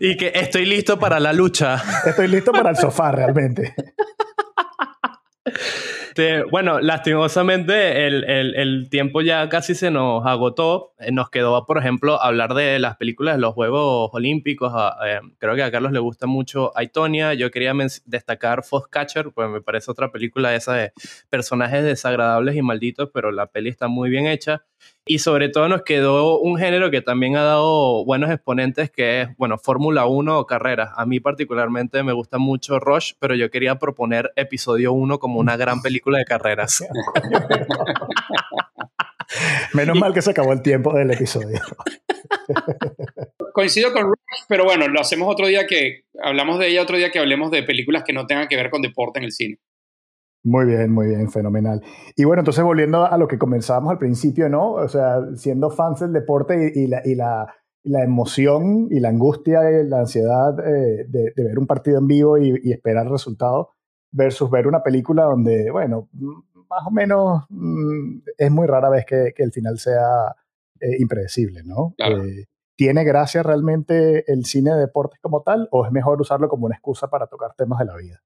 Y que estoy listo para la lucha. Estoy listo para el sofá, realmente. Bueno, lastimosamente el, tiempo ya casi se nos agotó. Eh, nos quedó, por ejemplo, hablar de las películas de los Juegos Olímpicos. Ah, eh, creo que a Carlos le gusta mucho Aitonia. Yo quería destacar Foxcatcher, pues me parece otra película esa de personajes desagradables y malditos, pero la peli está muy bien hecha. Y sobre todo nos quedó un género que también ha dado buenos exponentes, que es, bueno, Fórmula 1 o carreras. A mí particularmente me gusta mucho Rush, pero yo quería proponer episodio 1 como una gran película de carreras. Menos mal que se acabó el tiempo del episodio. Coincido con Rush, pero bueno, lo hacemos otro día que hablamos de ella, otro día que hablemos de películas que no tengan que ver con deporte en el cine. Muy bien, muy bien, fenomenal. Y bueno, entonces volviendo a lo que comenzábamos al principio, ¿no? O sea, siendo fans del deporte y, la, y la, la, emoción y la angustia y la ansiedad eh, de, ver un partido en vivo y, esperar el resultado versus ver una película donde, bueno, más o menos mm, es muy rara vez que, el final sea eh, impredecible, ¿no? Eh, ¿Tiene gracia realmente el cine de deportes como tal o es mejor usarlo como una excusa para tocar temas de la vida?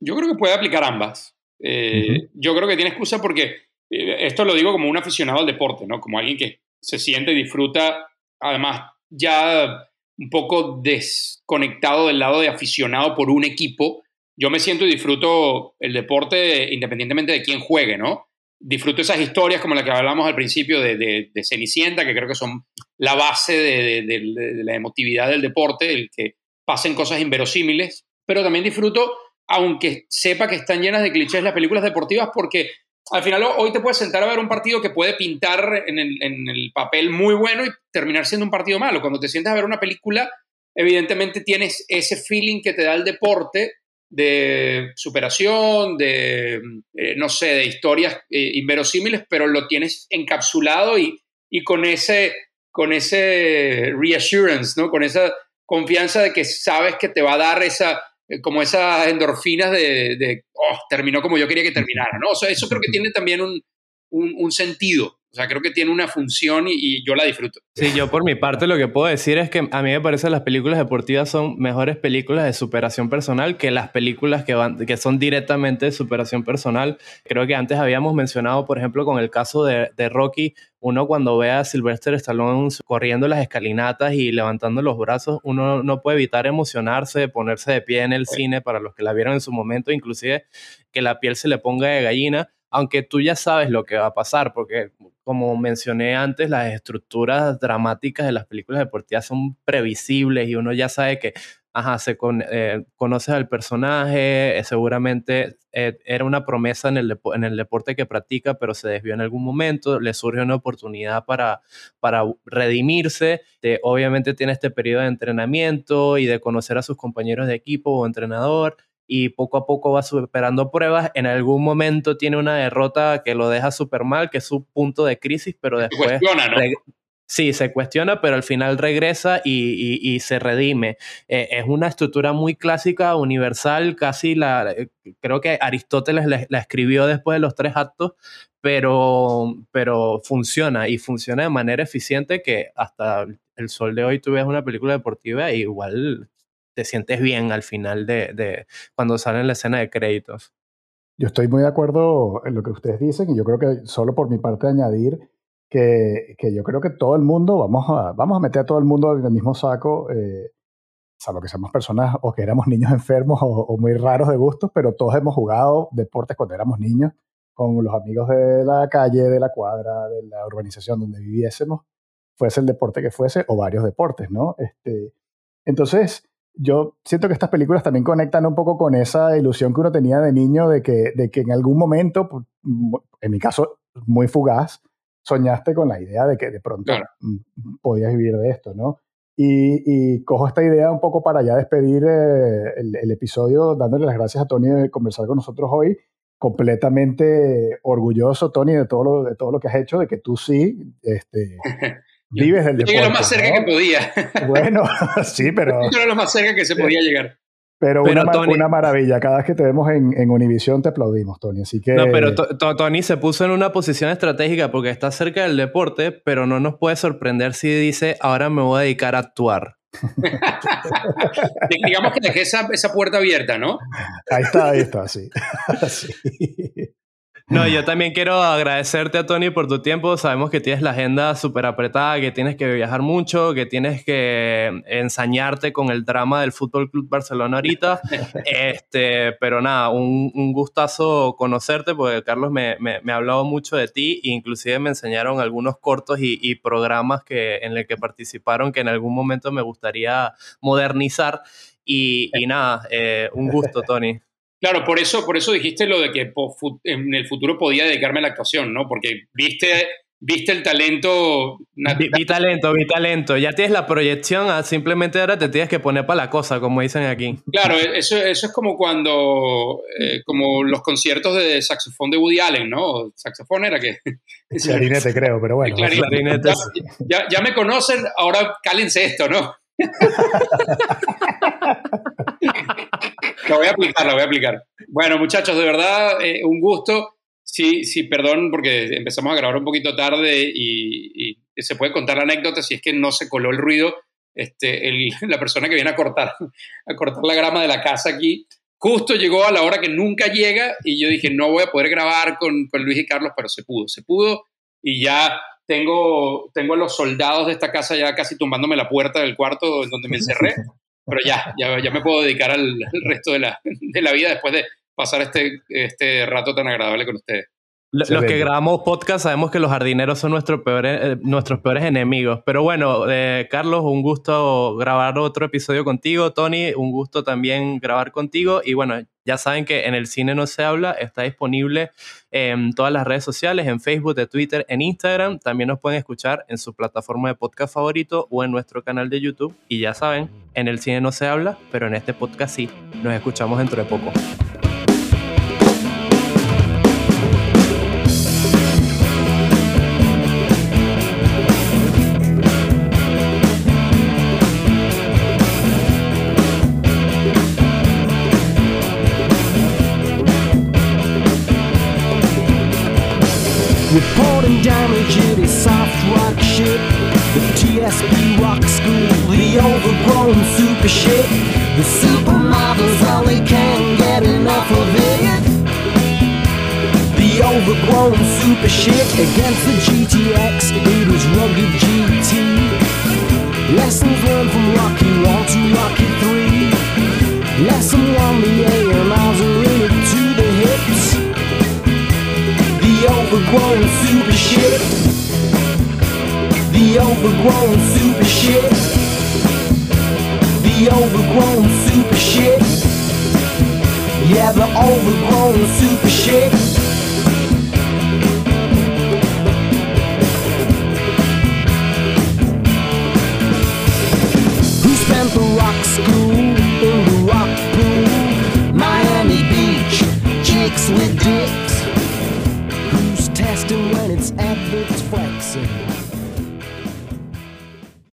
Yo creo que puede aplicar ambas. Eh, yo creo que tiene excusa porque eh, esto lo digo como un aficionado al deporte, ¿no? Como alguien que se siente y disfruta, además ya un poco desconectado del lado de aficionado por un equipo. Yo me siento y disfruto el deporte independientemente de quién juegue, ¿no? Disfruto esas historias como la que hablamos al principio de, de, Cenicienta, que creo que son la base de, de la emotividad del deporte, el que pasen cosas inverosímiles, pero también disfruto aunque sepa que están llenas de clichés las películas deportivas, porque al final hoy te puedes sentar a ver un partido que puede pintar en el, papel muy bueno y terminar siendo un partido malo. Cuando te sientas a ver una película, evidentemente tienes ese feeling que te da el deporte de superación, de, eh, no sé, de historias eh, inverosímiles, pero lo tienes encapsulado y, y con, ese, con ese reassurance, ¿no? Con esa confianza de que sabes que te va a dar esa, como esas endorfinas de, oh, terminó como yo quería que terminara, ¿no? O sea, eso creo que tiene también un, un, sentido. O sea, creo que tiene una función y, yo la disfruto. Sí, yo por mi parte lo que puedo decir es que a mí me parece que las películas deportivas son mejores películas de superación personal que las películas que, van, que son directamente de superación personal. Creo que antes habíamos mencionado, por ejemplo, con el caso de, Rocky, uno cuando ve a Sylvester Stallone corriendo las escalinatas y levantando los brazos, uno no puede evitar emocionarse, ponerse de pie en el cine para los que la vieron en su momento, inclusive que la piel se le ponga de gallina, aunque tú ya sabes lo que va a pasar, porque como mencioné antes, las estructuras dramáticas de las películas deportivas son previsibles y uno ya sabe que ajá, se con, eh, conoces al personaje, eh, seguramente eh, era una promesa en el, en el deporte que practica, pero se desvió en algún momento, le surge una oportunidad para, para redimirse, obviamente tiene este periodo de entrenamiento y de conocer a sus compañeros de equipo o entrenador, y poco a poco va superando pruebas. En algún momento tiene una derrota que lo deja súper mal, que es su punto de crisis, pero después... Sí, se cuestiona, pero al final regresa y, se redime. Eh, es una estructura muy clásica, universal, casi la... Eh, creo que Aristóteles la, escribió después de los tres actos, pero, pero funciona y funciona de manera eficiente que hasta el sol de hoy tú ves una película deportiva e igual te sientes bien al final de, de cuando sale en la escena de créditos. Yo estoy muy de acuerdo en lo que ustedes dicen y yo creo que solo por mi parte añadir que, que, yo creo que todo el mundo, vamos a, vamos a meter a todo el mundo en el mismo saco, eh, salvo que seamos personas o que éramos niños enfermos o, muy raros de gustos, pero todos hemos jugado deportes cuando éramos niños con los amigos de la calle, de la cuadra, de la urbanización donde viviésemos, fuese el deporte que fuese o varios deportes, ¿no? Este, entonces, yo siento que estas películas también conectan un poco con esa ilusión que uno tenía de niño de que, de que en algún momento, en mi caso muy fugaz, soñaste con la idea de que de pronto mm, podías vivir de esto, ¿no? Y, cojo esta idea un poco para ya despedir eh, el, episodio, dándole las gracias a Tony de conversar con nosotros hoy. Completamente orgulloso, Tony, de todo lo, de todo lo que has hecho, de que tú sí este, vives del deporte. Llegué lo más cerca que podía. Bueno, sí, pero. Yo lo más cerca que se podía llegar. Pero, una, una, maravilla. Cada vez que te vemos en, en Univision te aplaudimos, Tony. Así que... No, pero Tony se puso en una posición estratégica porque está cerca del deporte, pero no nos puede sorprender si dice, ahora me voy a dedicar a actuar. Digamos que dejé esa, esa, puerta abierta, ¿no? Ahí está, ahí está, sí. sí. No, yo también quiero agradecerte a Tony por tu tiempo. Sabemos que tienes la agenda súper apretada, que tienes que viajar mucho, que tienes que ensañarte con el drama del Fútbol Club Barcelona ahorita. este, pero nada, un, un gustazo conocerte porque Carlos me, me, me, ha hablado mucho de ti e inclusive me enseñaron algunos cortos y, y programas que, en los que participaron que en algún momento me gustaría modernizar. Y, y nada, eh, un gusto, Tony. Claro, por eso, por eso dijiste lo de que en el futuro podía dedicarme a la actuación, ¿no? Porque viste, viste el talento. Vi, talento, vi talento. Ya tienes la proyección, simplemente ahora te tienes que poner para la cosa, como dicen aquí. Claro, e, eso, eso es como cuando, eh, como los conciertos de saxofón de Woody Allen, ¿no? ¿Saxofón era que? Clarinete, creo, pero bueno. Clarinete. Ya, ya, me conocen, ahora cálense esto, ¿no? lo voy a aplicar, lo voy a aplicar. Bueno, muchachos, de verdad, eh, un gusto. Sí, sí, perdón, porque empezamos a grabar un poquito tarde y, se puede contar la anécdota si es que no se coló el ruido. Este, la persona que viene a cortar, a cortar la grama de la casa aquí, justo llegó a la hora que nunca llega y yo dije, no voy a poder grabar con, con Luis y Carlos, pero se pudo, se pudo y ya tengo, tengo los soldados de esta casa ya casi tumbándome la puerta del cuarto donde me encerré, pero ya, ya, ya me puedo dedicar al, resto de la, de la, vida después de pasar este, este rato tan agradable con ustedes. Los que grabamos podcast sabemos que los jardineros son nuestros peores, eh, nuestros peores enemigos. Pero bueno, eh, Carlos, un gusto grabar otro episodio contigo. Tony, un gusto también grabar contigo. Y bueno, ya saben que en el cine no se habla, está disponible en todas las redes sociales, en Facebook, de Twitter, en Instagram. También nos pueden escuchar en su plataforma de podcast favorito o en nuestro canal de YouTube. Y ya saben, en el cine no se habla, pero en este podcast sí. Nos escuchamos dentro de poco. Reporting damage, it is soft rock shit. The TSP rock school, the overgrown super shit. The supermodels only can get enough of it. The overgrown super shit against the GTX, it is rugged GT. Lessons learned from Rocky overgrown super shit. The overgrown super shit. Yeah, the overgrown super shit. Who spent the rock school in the rock pool? Miami Beach, chicks with dicks Who's testing when it's adverts flexing.